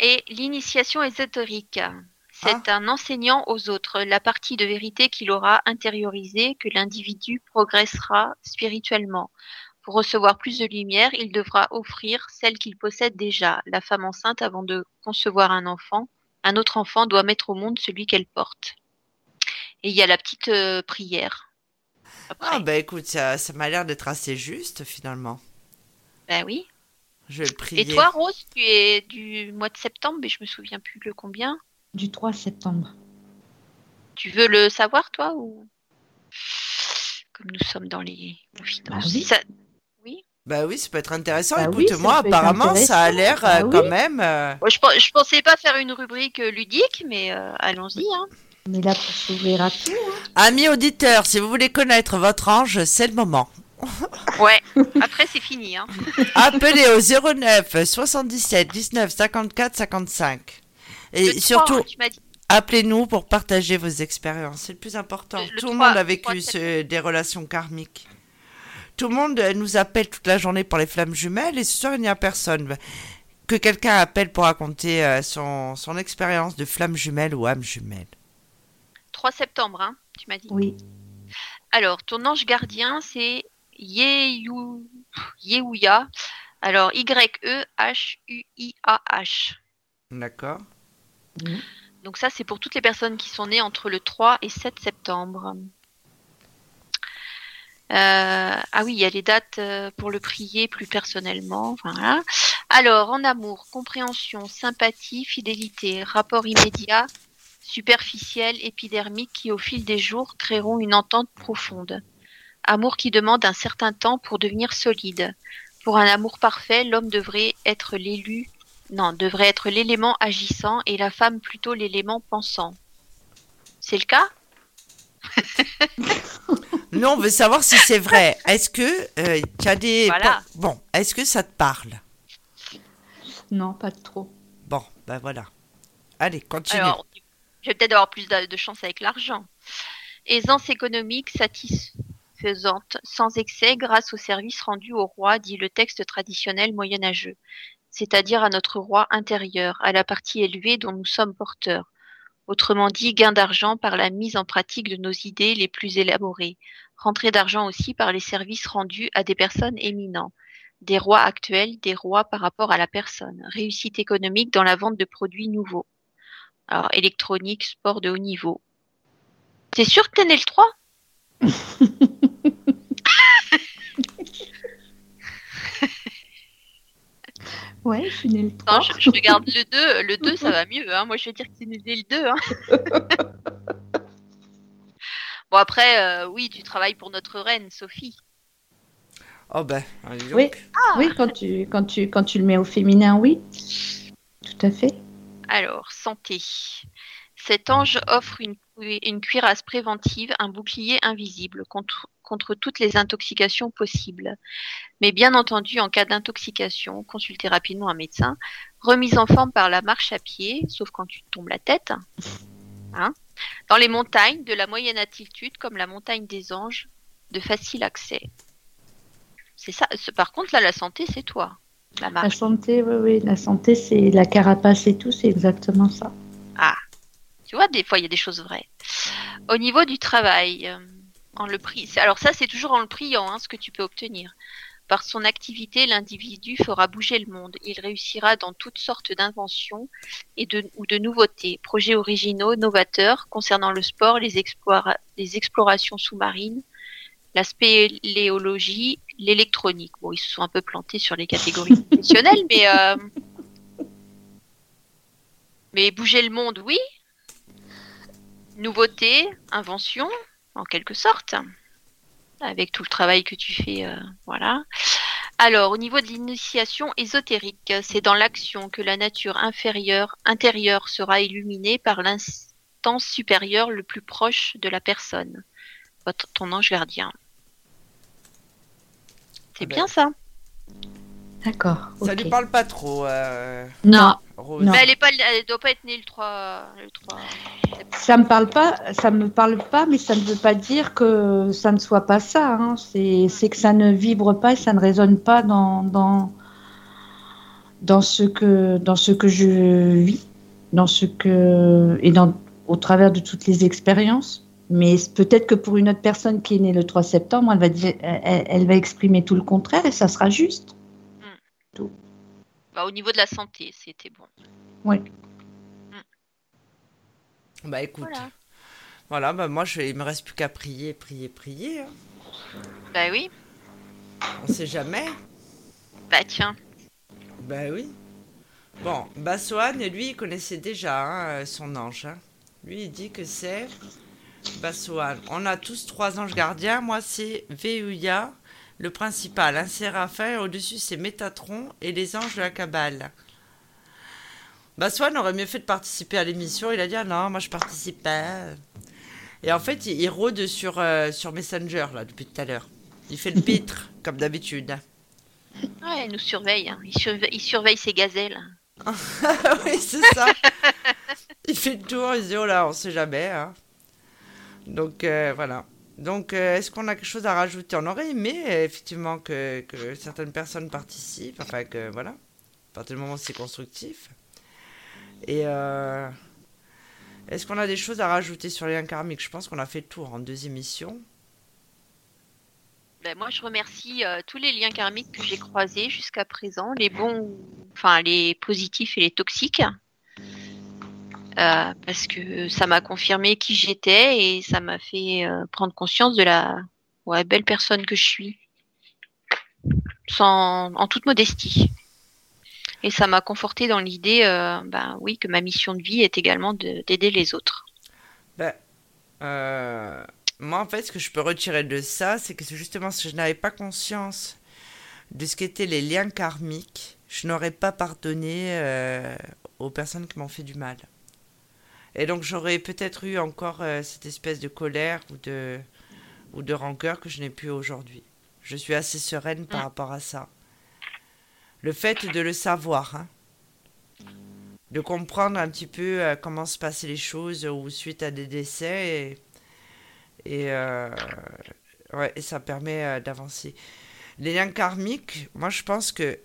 Et l'initiation ésotérique. C'est un enseignant aux autres la partie de vérité qu'il aura intériorisée que l'individu progressera spirituellement. Pour recevoir plus de lumière, il devra offrir celle qu'il possède déjà. La femme enceinte, avant de concevoir un enfant, un autre enfant doit mettre au monde celui qu'elle porte. Et il y a la petite euh, prière. Après. Ah, bah écoute, ça, ça m'a l'air d'être assez juste finalement. Ben oui. Je vais le prier. Et toi, Rose, tu es du mois de septembre, mais je me souviens plus le combien. Du 3 septembre. Tu veux le savoir, toi ou? Comme nous sommes dans les confidences. Bah oui. Ça- Bah oui, ça peut être intéressant. Bah oui, Écoute, ça moi, peut être apparemment, ça a l'air intéressant. euh, Bah quand oui. même. euh, je, pen- je pensais pas faire une rubrique euh, ludique, mais euh, allons-y. Hein. On est là pour s'ouvrir à tout. hein. Amis auditeurs, si vous voulez connaître votre ange, c'est le moment. Ouais, après c'est fini. Hein. Appelez au 09 77 19 54 55. Et Le surtout, 3, tu m'as dit. appelez-nous pour partager vos expériences. C'est le plus important. Le- le Tout le 3, monde a vécu 3 ce- des relations karmiques. Tout le monde euh, nous appelle toute la journée pour les flammes jumelles et ce soir, il n'y a personne. Que quelqu'un appelle pour raconter euh, son, son expérience de flamme jumelle ou âme jumelle. 3 septembre, hein, tu m'as dit. Oui. Alors, ton ange gardien, c'est Yehu- Yehuya. Alors, E Y-E-H-U-I-A-H. D'accord Donc ça, c'est pour toutes les personnes qui sont nées entre le 3 et 7 septembre. Euh, ah oui, il y a les dates euh, pour le prier plus personnellement. Alors, en amour, compréhension, sympathie, fidélité, rapport immédiat, superficiel, épidermique qui au fil des jours créeront une entente profonde. Amour qui demande un certain temps pour devenir solide. Pour un amour parfait, l'homme devrait être l'élu non, devrait être l'élément agissant et la femme plutôt l'élément pensant. C'est le cas? Nous, on veut savoir si c'est vrai. Est-ce que euh, tu as des. Voilà. Bon, est-ce que ça te parle? Non, pas trop. Bon, ben voilà. Allez, continue. Alors, je vais peut-être avoir plus de, de chance avec l'argent. Aisance économique satisfaisante, sans excès, grâce aux services rendus au roi, dit le texte traditionnel moyenâgeux, c'est-à-dire à notre roi intérieur, à la partie élevée dont nous sommes porteurs. Autrement dit, gain d'argent par la mise en pratique de nos idées les plus élaborées. Rentrée d'argent aussi par les services rendus à des personnes éminents. Des rois actuels, des rois par rapport à la personne. Réussite économique dans la vente de produits nouveaux. Alors, électronique, sport de haut niveau. T'es sûr que t'es né le 3 Ouais, je suis née le 3. Non, je, je regarde le 2. Le 2, ça va mieux. Hein. Moi, je vais dire que né le 2. Hein. bon, après, euh, oui, tu travailles pour notre reine, Sophie. Oh ben, allez donc. Oui. Oui, quand tu, quand, tu, quand tu le mets au féminin, oui. Tout à fait. Alors, santé. Cet ange offre une, une cuirasse préventive, un bouclier invisible contre, contre toutes les intoxications possibles. Mais bien entendu, en cas d'intoxication, consultez rapidement un médecin. Remise en forme par la marche à pied, sauf quand tu tombes la tête. Hein Dans les montagnes de la moyenne altitude, comme la montagne des anges, de facile accès. C'est ça. Par contre, là, la santé, c'est toi. La santé, oui, oui. La santé, c'est la carapace et tout, c'est exactement ça. Tu vois, des fois, il y a des choses vraies. Au niveau du travail, euh, en le alors ça, c'est toujours en le priant, hein, ce que tu peux obtenir. Par son activité, l'individu fera bouger le monde. Il réussira dans toutes sortes d'inventions et de, ou de nouveautés, projets originaux, novateurs concernant le sport, les, explora- les explorations sous-marines, la spéléologie, l'électronique. Bon, ils se sont un peu plantés sur les catégories professionnelles, mais euh, mais bouger le monde, oui. Nouveauté, invention, en quelque sorte, avec tout le travail que tu fais, euh, voilà. Alors, au niveau de l'initiation ésotérique, c'est dans l'action que la nature inférieure, intérieure sera illuminée par l'instance supérieure le plus proche de la personne, votre, ton ange gardien. C'est Ah ben. bien ça. D'accord. Ça ok. lui parle pas trop, euh, Non, Rose. Non. Mais elle est pas, elle doit pas être née le 3, le 3. ça me parle pas, ça me parle pas, mais ça ne veut pas dire que ça ne soit pas ça. hein. C'est c'est que ça ne vibre pas et ça ne résonne pas dans, dans, dans, ce, que, dans ce que je vis, dans ce que, et dans, au travers de toutes les expériences. Mais peut-être que pour une autre personne qui est née le 3 septembre, elle va, dire, elle, elle va exprimer tout le contraire et ça sera juste. Bah, au niveau de la santé, c'était bon. Bah écoute. Voilà. Voilà, bah moi, je, il me reste plus qu'à prier, prier, prier. hein. Bah oui. On sait jamais. Bah tiens. Bah oui. Bon, Bassoane, lui, il connaissait déjà hein, son ange. hein. Lui, il dit que c'est Bassoane. On a tous trois anges gardiens. Moi, c'est Veuya, le principal, un séraphin. Au-dessus, c'est Métatron et les anges de la Kabbale. Bassoane aurait mieux fait de participer à l'émission. Il a dit ah non, moi je participe pas. Et en fait, il, il rôde sur, euh, sur Messenger là depuis tout à l'heure. Il fait le pitre, comme d'habitude. Ouais, il nous surveille. hein. Il surveille ses gazelles. oui, c'est ça. il fait le tour, il se dit, oh là, on sait jamais. hein. Donc, euh, voilà. Donc, euh, est-ce qu'on a quelque chose à rajouter On aurait aimé, effectivement, que, que certaines personnes participent. Enfin, que, voilà. À partir du moment où c'est constructif. Et, euh, est-ce qu'on a des choses à rajouter sur les liens karmiques? Je pense qu'on a fait le tour en deux émissions. Ben, moi, je remercie euh, tous les liens karmiques que j'ai croisés jusqu'à présent, les bons, enfin les positifs et les toxiques, Euh, parce que ça m'a confirmé qui j'étais et ça m'a fait euh, prendre conscience de la belle personne que je suis, sans, en toute modestie. Et ça m'a conforté dans l'idée, euh, ben oui, que ma mission de vie est également de- d'aider les autres. Euh, moi, en fait, ce que je peux retirer de ça, c'est que justement si je n'avais pas conscience de ce qu'étaient les liens karmiques, je n'aurais pas pardonné aux personnes qui m'ont fait du mal. Et donc, j'aurais peut-être eu encore euh, cette espèce de colère ou de, ou de rancœur que je n'ai plus aujourd'hui. Je suis assez sereine par Mm. rapport à ça. Le fait de le savoir, hein, de comprendre un petit peu euh, comment se passaient les choses ou suite à des décès et, et, euh, ouais, et ça permet d'avancer. Les liens karmiques, moi je pense que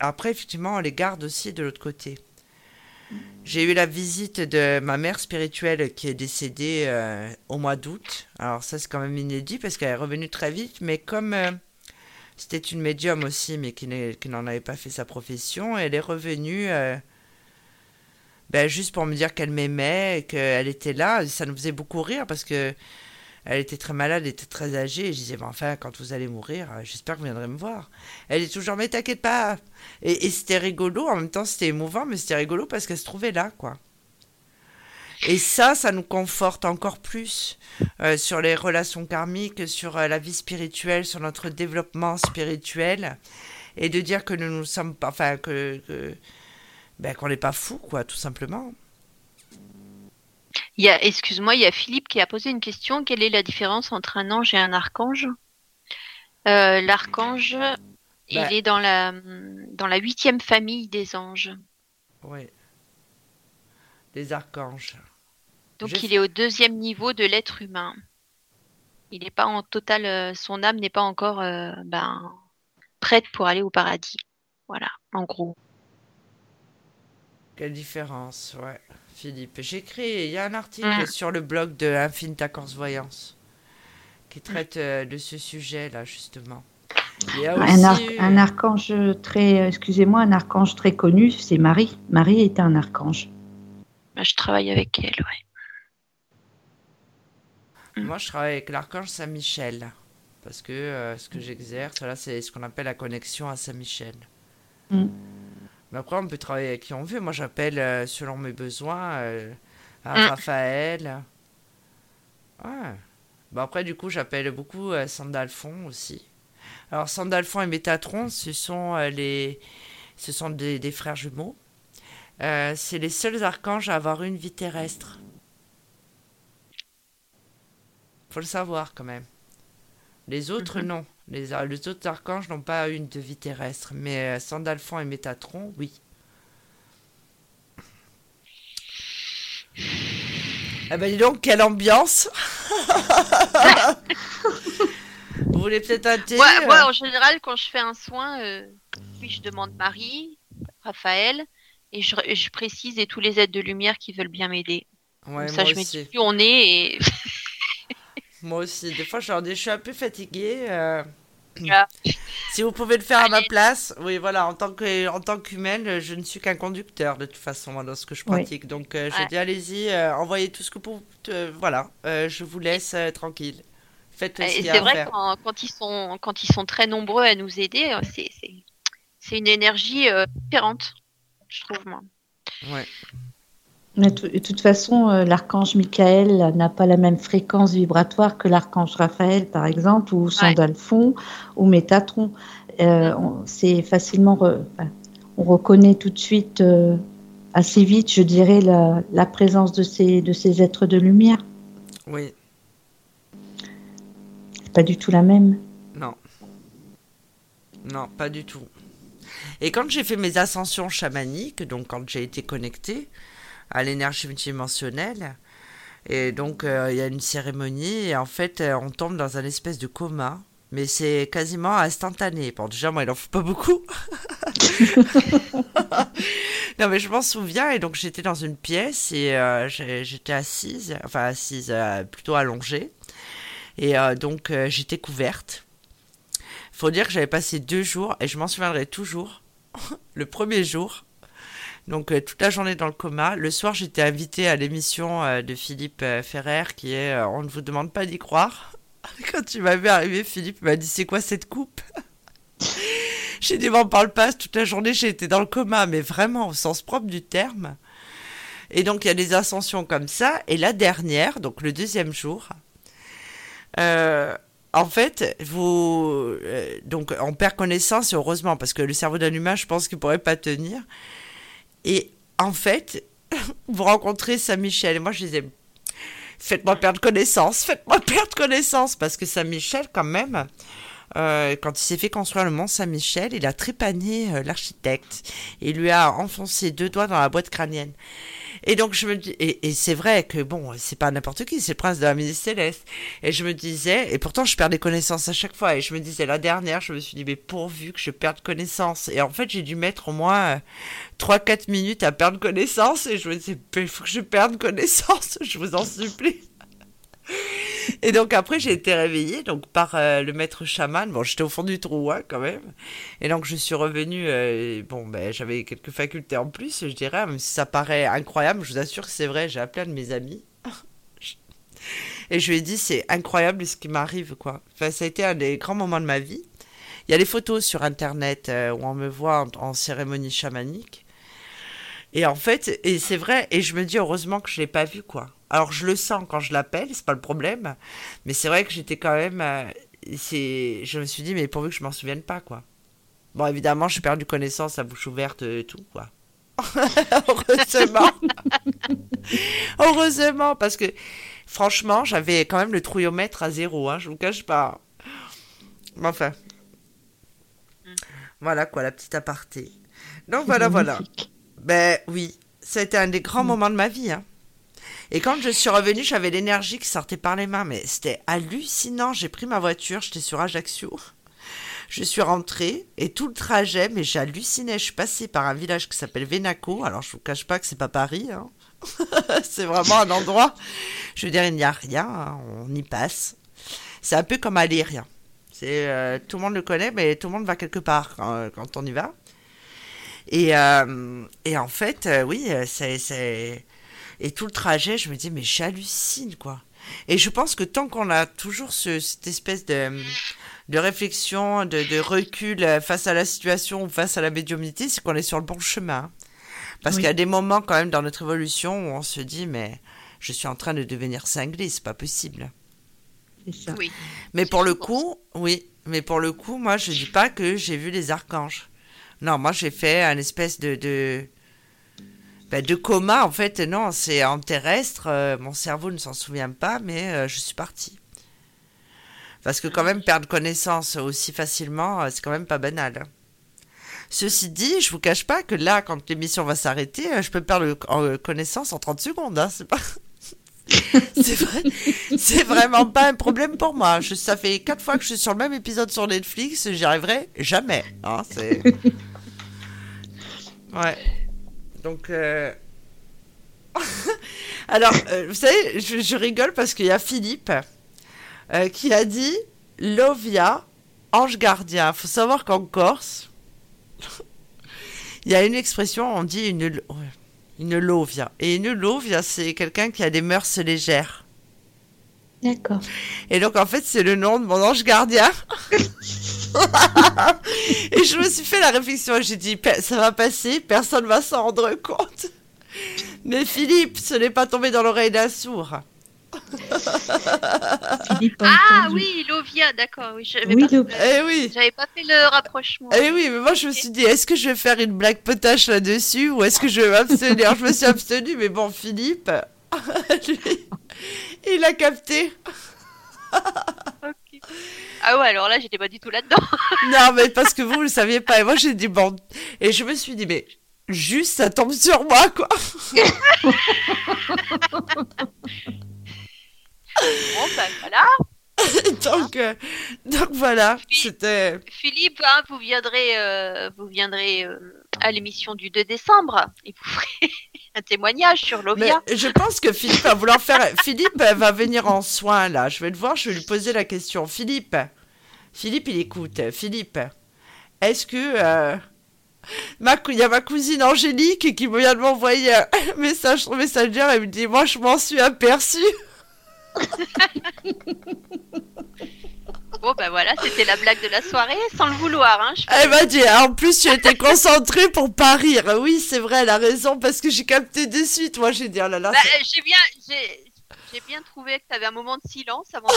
après effectivement on les garde aussi de l'autre côté. J'ai eu la visite de ma mère spirituelle qui est décédée euh, au mois d'août. Alors ça c'est quand même inédit parce qu'elle est revenue très vite, mais comme euh, c'était une médium aussi, mais qui n'en avait pas fait sa profession, elle est revenue euh, ben, juste pour me dire qu'elle m'aimait qu'elle était là. Ça nous faisait beaucoup rire parce que elle était très malade, elle était très âgée. Et je disais, mais enfin, quand vous allez mourir, euh, j'espère que vous viendrez me voir. Elle est toujours, mais t'inquiète pas. Et, c'était rigolo, en même temps c'était émouvant, mais c'était rigolo parce qu'elle se trouvait là, quoi. Et ça, ça nous conforte encore plus euh, sur les relations karmiques, sur euh, la vie spirituelle, sur notre développement spirituel, et de dire que nous nous sommes pas, enfin que, que- ben, qu'on n'est pas fou, quoi, tout simplement. Il y a, excuse-moi, il y a Philippe qui a posé une question. Quelle est la différence entre un ange et un archange? Euh, L'archange, Bah. il est dans la dans la huitième famille des anges. Oui. Les archanges. Donc Je- il est au deuxième niveau de l'être humain. Il n'est pas en total, euh, son âme n'est pas encore euh, ben, prête pour aller au paradis. Voilà, en gros. Quelle différence, ouais, Philippe. J'écris, il y a un article Mm. sur le blog de Infinita Corse Voyance qui traite euh, de ce sujet-là, justement. Il y a Un, ar- un archange très, excusez-moi, un archange très connu, c'est Marie. Marie est un archange. Ben, je travaille avec elle, ouais. Moi, je travaille avec l'archange Saint-Michel. Parce que euh, ce que j'exerce, là, c'est ce qu'on appelle la connexion à Saint-Michel. Mm. Mais après, on peut travailler avec qui on veut. Moi, j'appelle, euh, selon mes besoins, euh, à Mm. Raphaël. Ouais. Bon, après, du coup, j'appelle beaucoup euh, Sandalphon aussi. Alors, Sandalphon et Métatron, ce sont, euh, les... ce sont des, des frères jumeaux. C'est les seuls archanges à avoir une vie terrestre. Faut le savoir quand même. Les autres, Mhm. non. Les, ar- les autres archanges n'ont pas une de vie terrestre. Mais euh, Sandalphon et Métatron, oui. Ah ben dis donc, quelle ambiance Vous voulez peut-être un thé Moi, euh moi, en général, quand je fais un soin, euh, oui, je demande Marie, Raphaël, et je, je précise et tous les aides de lumière qui veulent bien m'aider. Ouais, Comme ça, moi je me aussi. dis qui on est et Moi aussi. Des fois, je leur dis, je suis un peu fatiguée. euh. Si vous pouvez le faire à ma place, oui, voilà, en tant que, en tant qu'humaine, je ne suis qu'un conducteur de toute façon moi, dans ce que je Oui. pratique. Donc, euh, je dis, allez-y, euh, envoyez tout ce que vous, euh, voilà, euh, je vous laisse euh, tranquille. Faites ce Et qu'il y a c'est à vrai faire. quand, quand ils sont quand ils sont très nombreux à nous aider, euh, c'est c'est c'est une énergie euh, différente. je trouve moi. Ouais. Mais de toute façon, euh, l'archange Michael n'a pas la même fréquence vibratoire que l'archange Raphaël, par exemple, ou Sandalphon, ou Métatron. Euh, on- C'est facilement. re- on reconnaît tout de suite, euh, assez vite, je dirais, la, la présence de ces, de ces êtres de lumière. Oui, C'est pas du tout la même. non. Non, pas du tout. Et quand j'ai fait mes ascensions chamaniques, donc quand j'ai été connectée à l'énergie multidimensionnelle, et donc euh, il y a une cérémonie, et en fait euh, on tombe dans un espèce de coma, mais c'est quasiment instantané. Bon, déjà, moi, il en faut pas beaucoup. non, mais je m'en souviens, et donc j'étais dans une pièce, et euh, j'étais assise, enfin assise, plutôt allongée, et donc j'étais couverte. Faut dire que j'avais passé deux jours, et je m'en souviendrai toujours, le premier jour, donc euh, toute la journée dans le coma. Le soir, j'étais invitée à l'émission euh, de Philippe euh, Ferrer qui est On ne vous demande pas d'y croire. Quand tu m'as vu arriver, Philippe m'a dit C'est quoi cette coupe? J'ai dit M'en parle pas, toute la journée j'ai été dans le coma, mais vraiment au sens propre du terme. Et donc il y a des ascensions comme ça. Et la dernière, donc le deuxième jour, en fait, vous, donc on perd connaissance, heureusement, parce que le cerveau d'un humain, je pense qu'il pourrait pas tenir. Et en fait, vous rencontrez Saint-Michel. Et moi, je disais, faites-moi perdre connaissance, faites-moi perdre connaissance. Parce que Saint-Michel, quand même, euh, quand il s'est fait construire le Mont Saint-Michel, il a trépané euh, l'architecte. Il lui a enfoncé deux doigts dans la boîte crânienne. Et donc, je me dis, et, et c'est vrai que bon, c'est pas n'importe qui, c'est le prince de la musique céleste. Et je me disais, et pourtant, je perds des connaissances à chaque fois. Et je me disais, la dernière, je me suis dit, mais pourvu que je perde connaissance. Et en fait, j'ai dû mettre au moins euh, 3-4 minutes à perdre connaissance. Et je me disais, il faut que je perde connaissance, je vous en supplie. Et donc après j'ai été réveillée donc par euh, le maître chaman. Bon j'étais au fond du trou hein, quand même. Et donc je suis revenue. euh, bon ben j'avais quelques facultés en plus je dirais même si ça paraît incroyable. Je vous assure que c'est vrai. J'ai appelé un de mes amis. Et je lui ai dit c'est incroyable ce qui m'arrive quoi. Enfin ça a été un des grands moments de ma vie. Il y a des photos sur internet euh, où on me voit en, cérémonie chamanique. Et en fait, et c'est vrai, et je me dis heureusement que je l'ai pas vu quoi. Alors je le sens quand je l'appelle, c'est pas le problème, mais c'est vrai que j'étais quand même, euh, c'est, je me suis dit mais pourvu que je m'en souvienne pas quoi. Bon évidemment j'ai perdu connaissance, la bouche ouverte et tout quoi. Heureusement. Heureusement parce que franchement j'avais quand même le trouillomètre à zéro, hein, je vous cache pas. Mais enfin. Voilà quoi la petite aparté. Donc voilà voilà. Ben oui, ça a été un des grands moments de ma vie. Hein. Et quand je suis revenue, j'avais l'énergie qui sortait par les mains, mais c'était hallucinant. J'ai pris ma voiture, j'étais sur Ajaccio. Je suis rentrée et tout le trajet, mais j'ai halluciné. Je suis passée par un village qui s'appelle Venaco. Alors je vous cache pas que c'est pas Paris. hein. c'est vraiment un endroit. Je veux dire, il n'y a rien. hein, On y passe. C'est un peu comme aller rien. Euh, tout le monde le connaît, mais tout le monde va quelque part quand, quand on y va. Et, euh, en fait, euh, oui, euh, c'est... Et tout le trajet, je me dis, mais j'hallucine, quoi. Et je pense que tant qu'on a toujours ce- cette espèce de, de réflexion, de, de recul euh, face à la situation ou face à la médiumnité, c'est qu'on est sur le bon chemin. Parce Oui. qu'il y a des moments quand même dans notre évolution où on se dit, mais je suis en train de devenir cinglé, c'est pas possible. C'est ça. Oui. Mais pour le coup, oui, mais pour le coup, moi, je dis pas que j'ai vu les archanges. Non, moi, j'ai fait un espèce de de, ben, de coma. En fait, non, c'est en terrestre. euh, mon cerveau ne s'en souvient pas, mais euh, je suis partie. Parce que quand même perdre connaissance aussi facilement, euh, c'est quand même pas banal. hein. Ceci dit, je vous cache pas que là, quand l'émission va s'arrêter, je peux perdre connaissance en 30 secondes. Hein, c'est pas. c'est vrai, c'est vraiment pas un problème pour moi. Je, ça fait quatre fois que je suis sur le même épisode sur Netflix, j'y arriverai jamais. hein, c'est... Ouais. Donc, euh, alors, euh, vous savez, je, je rigole parce qu'il y a Philippe euh, qui a dit Lovia, ange gardien. Faut savoir qu'en Corse, il y a une expression, on dit une, une lovia. Et une lovia, c'est quelqu'un qui a des mœurs légères. D'accord. Et donc, en fait, c'est le nom de mon ange gardien. Et je me suis fait la réflexion, j'ai dit, ça va passer, personne va s'en rendre compte. Mais Philippe, ce n'est pas tombé dans l'oreille d'un sourd. Ah oui, Lovia, d'accord. Oui, j'avais Oui, pas, Eh oui j'avais pas fait le rapprochement. Eh oui, mais moi je me suis dit, est-ce que je vais faire une blague potache là-dessus ou est-ce que je vais m'abstenir? Je me suis abstenue, mais bon, Philippe, lui, il a capté. Ok. Ah ouais, alors là, j'étais pas du tout là-dedans. Non, mais parce que vous, vous le saviez pas. Et moi, j'ai dit, bon. Et je me suis dit, mais juste, ça tombe sur moi, quoi. Bon, bah voilà. donc, euh, donc voilà, c'était. Philippe, hein, vous viendrez, euh, vous viendrez euh, à l'émission du 2 décembre et vous ferez un témoignage sur Mais Lovia. je pense que Philippe va vouloir faire. Philippe va venir en soin, là. Je vais le voir, je vais lui poser la question. Philippe, Philippe, il écoute. Philippe, est-ce que. euh, ma Il y a ma cousine Angélique qui vient de m'envoyer un message sur Messenger. Elle me dit Moi, je m'en suis aperçue. Bon, bah voilà, c'était la blague de la soirée, sans le vouloir. Hein, je- Elle m'a dit, en plus, tu étais concentrée pour pas rire. Oui, c'est vrai, elle a raison, parce que j'ai capté de suite. Moi, j'ai dit, oh là là. Bah, euh, j'ai bien, j'ai, bien trouvé que tu avais un moment de silence avant de.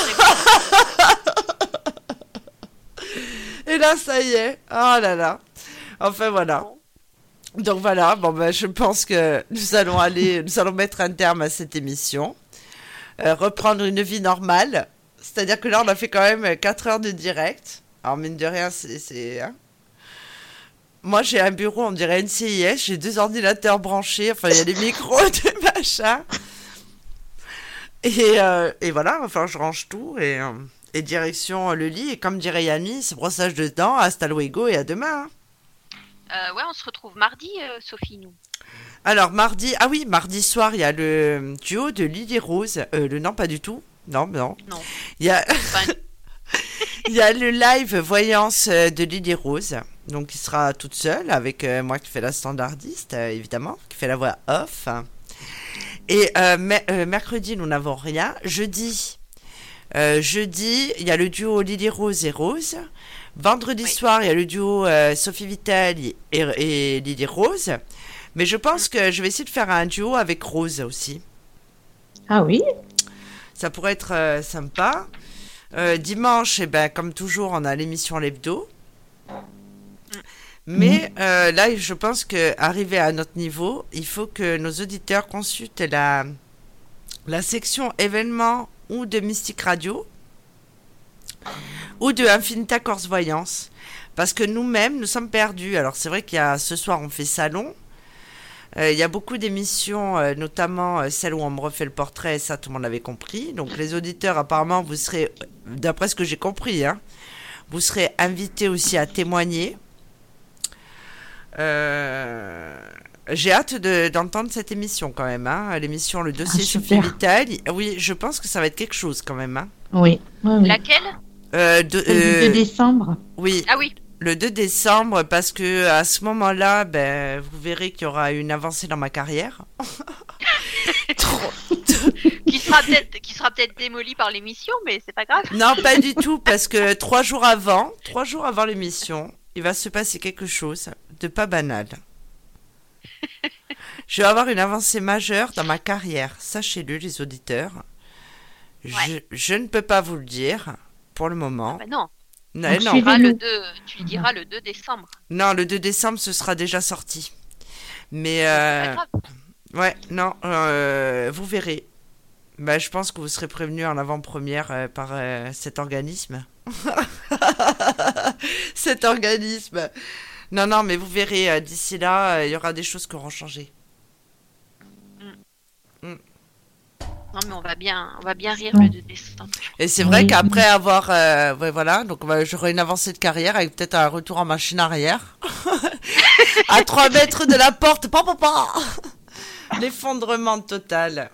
Et là, ça y est. Oh là là. Enfin, voilà. Donc voilà, bon, ben, je pense que nous allons aller, nous allons mettre un terme à cette émission. Euh, reprendre une vie normale. C'est-à-dire que là, on a fait quand même 4 heures de direct. Alors, mine de rien, c'est. hein. Moi, j'ai un bureau, on dirait une CIS. J'ai deux ordinateurs branchés. Enfin, il y a des micros, des machins. Et, euh, et voilà, enfin, je range tout. Et, euh, et direction le lit. Et comme dirait Yannis, c'est brossage de dents. Hasta luego et à demain. hein. Euh, ouais, on se retrouve mardi, euh, Sophie, nous. Alors, mardi, ah oui, mardi soir, il y a le duo de Lily Rose. Euh, le non, pas du tout. Non, non. Non. Il y a, il y a le live voyance euh, de Lily Rose. Donc, il sera toute seule avec euh, moi qui fais la standardiste, euh, évidemment, qui fait la voix off. Et euh, me- euh, mercredi, nous n'avons rien. Jeudi, euh, jeudi, il y a le duo Lily Rose et Rose. Vendredi Oui. soir, il y a le duo euh, Sophie Vitali et, et Lily Rose. Mais je pense que je vais essayer de faire un duo avec Rose aussi. Ah oui? Ça pourrait être euh, sympa. Euh, dimanche, eh ben, comme toujours, on a l'émission L'Hebdo. Mais euh, là, je pense que arrivé à notre niveau, il faut que nos auditeurs consultent la, la section événements ou de Mystique Radio ou de Infinita Corse Voyance. Parce que nous-mêmes, nous sommes perdus. Alors, c'est vrai qu'il y a ce soir, on fait salon. Euh, il y a beaucoup d'émissions, euh, notamment euh, celle où on me refait le portrait, ça tout le monde l'avait compris. Donc les auditeurs, apparemment, vous serez, d'après ce que j'ai compris, hein, vous serez invités aussi à témoigner. Euh, j'ai hâte de- d'entendre cette émission quand même, hein, l'émission Le dossier Ah, Sophie. Vitali. Oui, je pense que ça va être quelque chose quand même. Hein. Oui. oui, oui. laquelle? Euh, de- euh, 2 décembre. oui, Ah oui, le 2 décembre, parce que à ce moment-là, ben, vous verrez qu'il y aura une avancée dans ma carrière. Qui sera peut-être, qui sera peut-être démolie par l'émission, mais c'est pas grave. Non, pas du tout, parce que trois jours avant, trois jours avant l'émission, il va se passer quelque chose de pas banal. Je vais avoir une avancée majeure dans ma carrière. Sachez-le, les auditeurs. Je, Ouais. je ne peux pas vous le dire pour le moment. Bah non, Non, Donc, non. tu, le 2, tu le diras le 2 décembre. Non, le 2 décembre, ce sera déjà sorti. Mais C'est euh, pas grave. ouais, non, euh, vous verrez. Bah, je pense que vous serez prévenu en avant-première euh, par euh, cet organisme. cet organisme. Non, non, mais vous verrez, euh, d'ici là, euh, il y aura des choses qui auront changé. Non, mais on va bien, on va bien rire Non. le 2 décembre. Et c'est vrai Oui. qu'après avoir, euh, ouais, voilà, donc bah, j'aurai une avancée de carrière avec peut-être un retour en machine arrière. à 3 mètres de la porte, pa, pa, pa. L'effondrement total.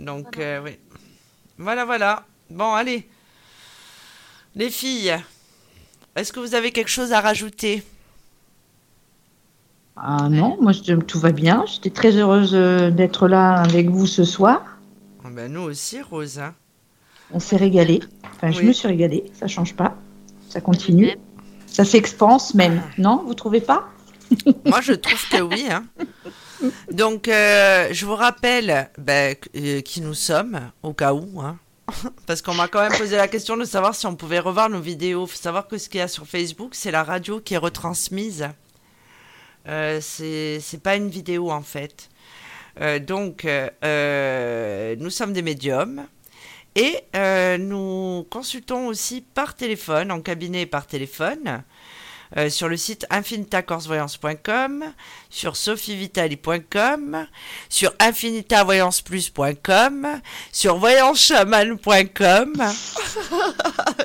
Donc, euh, oui. Voilà, voilà. Bon, allez. Les filles, est-ce que vous avez quelque chose à rajouter? Ah non, moi je- tout va bien. J'étais très heureuse euh, d'être là avec vous ce soir. Ah ben, Nous aussi, Rose. hein. On s'est régalé. Enfin, je me suis régalée. Ça change pas. Ça continue. Ça s'expanse même. Non, vous trouvez pas? Moi, je trouve que oui. hein. Donc, euh, je vous rappelle ben, euh, qui nous sommes, au cas où. hein. Parce qu'on m'a quand même posé la question de savoir si on pouvait revoir nos vidéos. Il faut savoir que ce qu'il y a sur Facebook, c'est la radio qui est retransmise. Euh, c'est pas une vidéo, en fait. Euh, donc, euh, nous sommes des médiums. Et nous consultons aussi par téléphone, en cabinet et par téléphone, sur le site infinitacorsvoyance.com, sur sophievitali.com, sur infinitavoyanceplus.com, sur voyancechaman.com.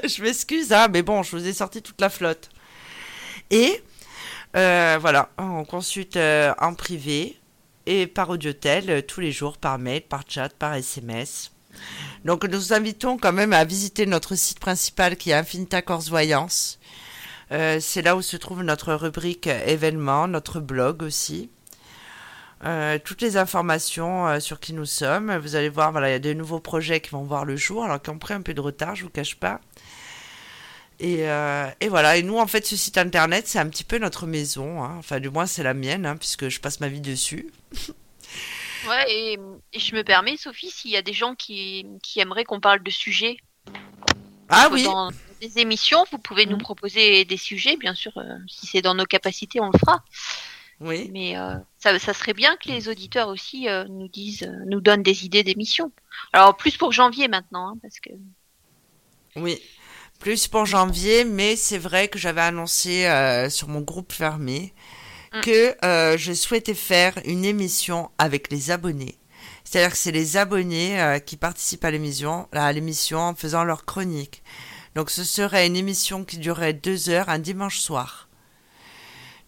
je m'excuse, hein, mais bon, je vous ai sorti toute la flotte. Et euh, voilà, on consulte euh, en privé et par audiotel euh, tous les jours, par mail, par chat, par SMS. Donc nous vous invitons quand même à visiter notre site principal qui est Infinita Corse Voyance. Euh, c'est là où se trouve notre rubrique événements, notre blog aussi. Toutes les informations sur qui nous sommes. Vous allez voir, voilà, il y a des nouveaux projets qui vont voir le jour, alors qui ont pris un peu de retard, je vous cache pas. Et, euh, et voilà, et nous, en fait, ce site internet, c'est un petit peu notre maison. hein. Enfin, du moins, c'est la mienne, hein, puisque je passe ma vie dessus. Ouais, et, et je me permets, Sophie, s'il y a des gens qui, qui aimeraient qu'on parle de sujets Ah oui, dans des émissions, vous pouvez nous Mhm. proposer des sujets, bien sûr, euh, si c'est dans nos capacités, on le fera. oui. Mais euh, ça, ça serait bien que les auditeurs aussi nous disent, nous donnent des idées d'émissions. Alors plus pour janvier maintenant, hein, parce que Oui, plus pour janvier, mais c'est vrai que j'avais annoncé euh, sur mon groupe fermé Mm. que euh, je souhaitais faire une émission avec les abonnés. C'est-à-dire que c'est les abonnés euh, qui participent à l'émission, à l'émission en faisant leur chronique. Donc ce serait une émission qui durerait deux heures un dimanche soir.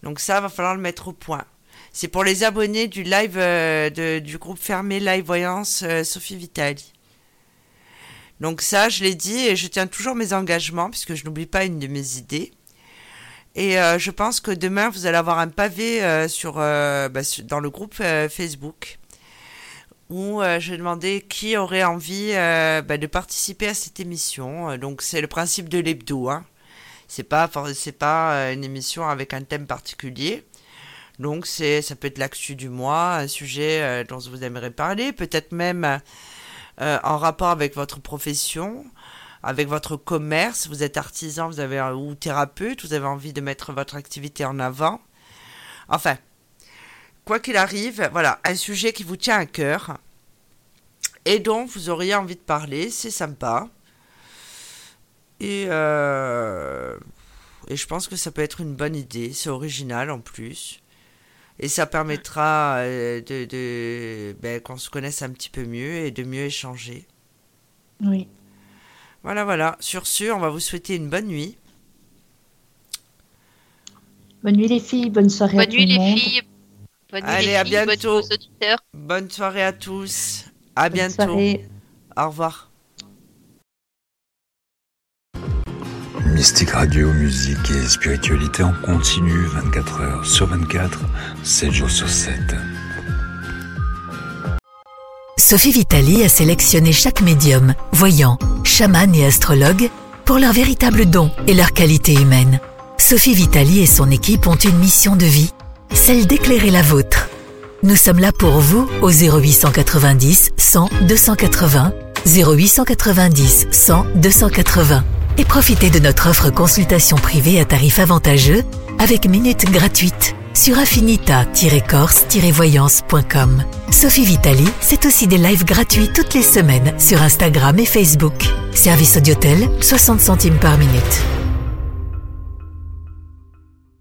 Donc ça, va falloir le mettre au point. C'est pour les abonnés du live de- du groupe fermé Live Voyance Sophie Vitali. Donc ça, je l'ai dit et je tiens toujours mes engagements puisque je n'oublie pas une de mes idées. Et euh, je pense que demain, vous allez avoir un pavé euh, euh, bah, dans le groupe Facebook où je demandais qui aurait envie bah, de participer à cette émission. Donc c'est le principe de l'hebdo. Hein. C'est pas, c'est pas une émission avec un thème particulier. Donc c'est, ça peut être l'actu du mois, un sujet dont vous aimeriez parler, peut-être même euh, en rapport avec votre profession, avec votre commerce, vous êtes artisan, vous avez ou thérapeute, vous avez envie de mettre votre activité en avant. Enfin, quoi qu'il arrive, voilà, un sujet qui vous tient à cœur et dont vous auriez envie de parler, c'est sympa. Et, euh, et je pense que ça peut être une bonne idée, c'est original en plus. Et ça permettra euh, de, de- ben, qu'on se connaisse un petit peu mieux et de mieux échanger. Oui. Voilà, voilà. Sur ce, on va vous souhaiter une bonne nuit. Bonne nuit les filles, bonne soirée à bonne tout nuit le les monde. filles. Bonne nuit Allez, les à filles, bonne nuit bientôt. auditeurs. Bonne soirée à tous. À Bonne bientôt. soirée. Au revoir. Mystique Radio, musique et spiritualité en continu 24 heures sur 24, 7 jours sur 7. Sophie Vitali a sélectionné chaque médium, voyant, chaman et astrologue pour leur véritable don et leur qualité humaine. Sophie Vitali et son équipe ont une mission de vie, celle d'éclairer la vôtre. Nous sommes là pour vous au 0890 100 280, 0890 100 280 et profitez de notre offre consultation privée à tarif avantageux avec minutes gratuites sur affinita-corse-voyance.com. Sophie Vitali, c'est aussi des lives gratuits toutes les semaines sur Instagram et Facebook. Service Audiotel, 60 centimes par minute.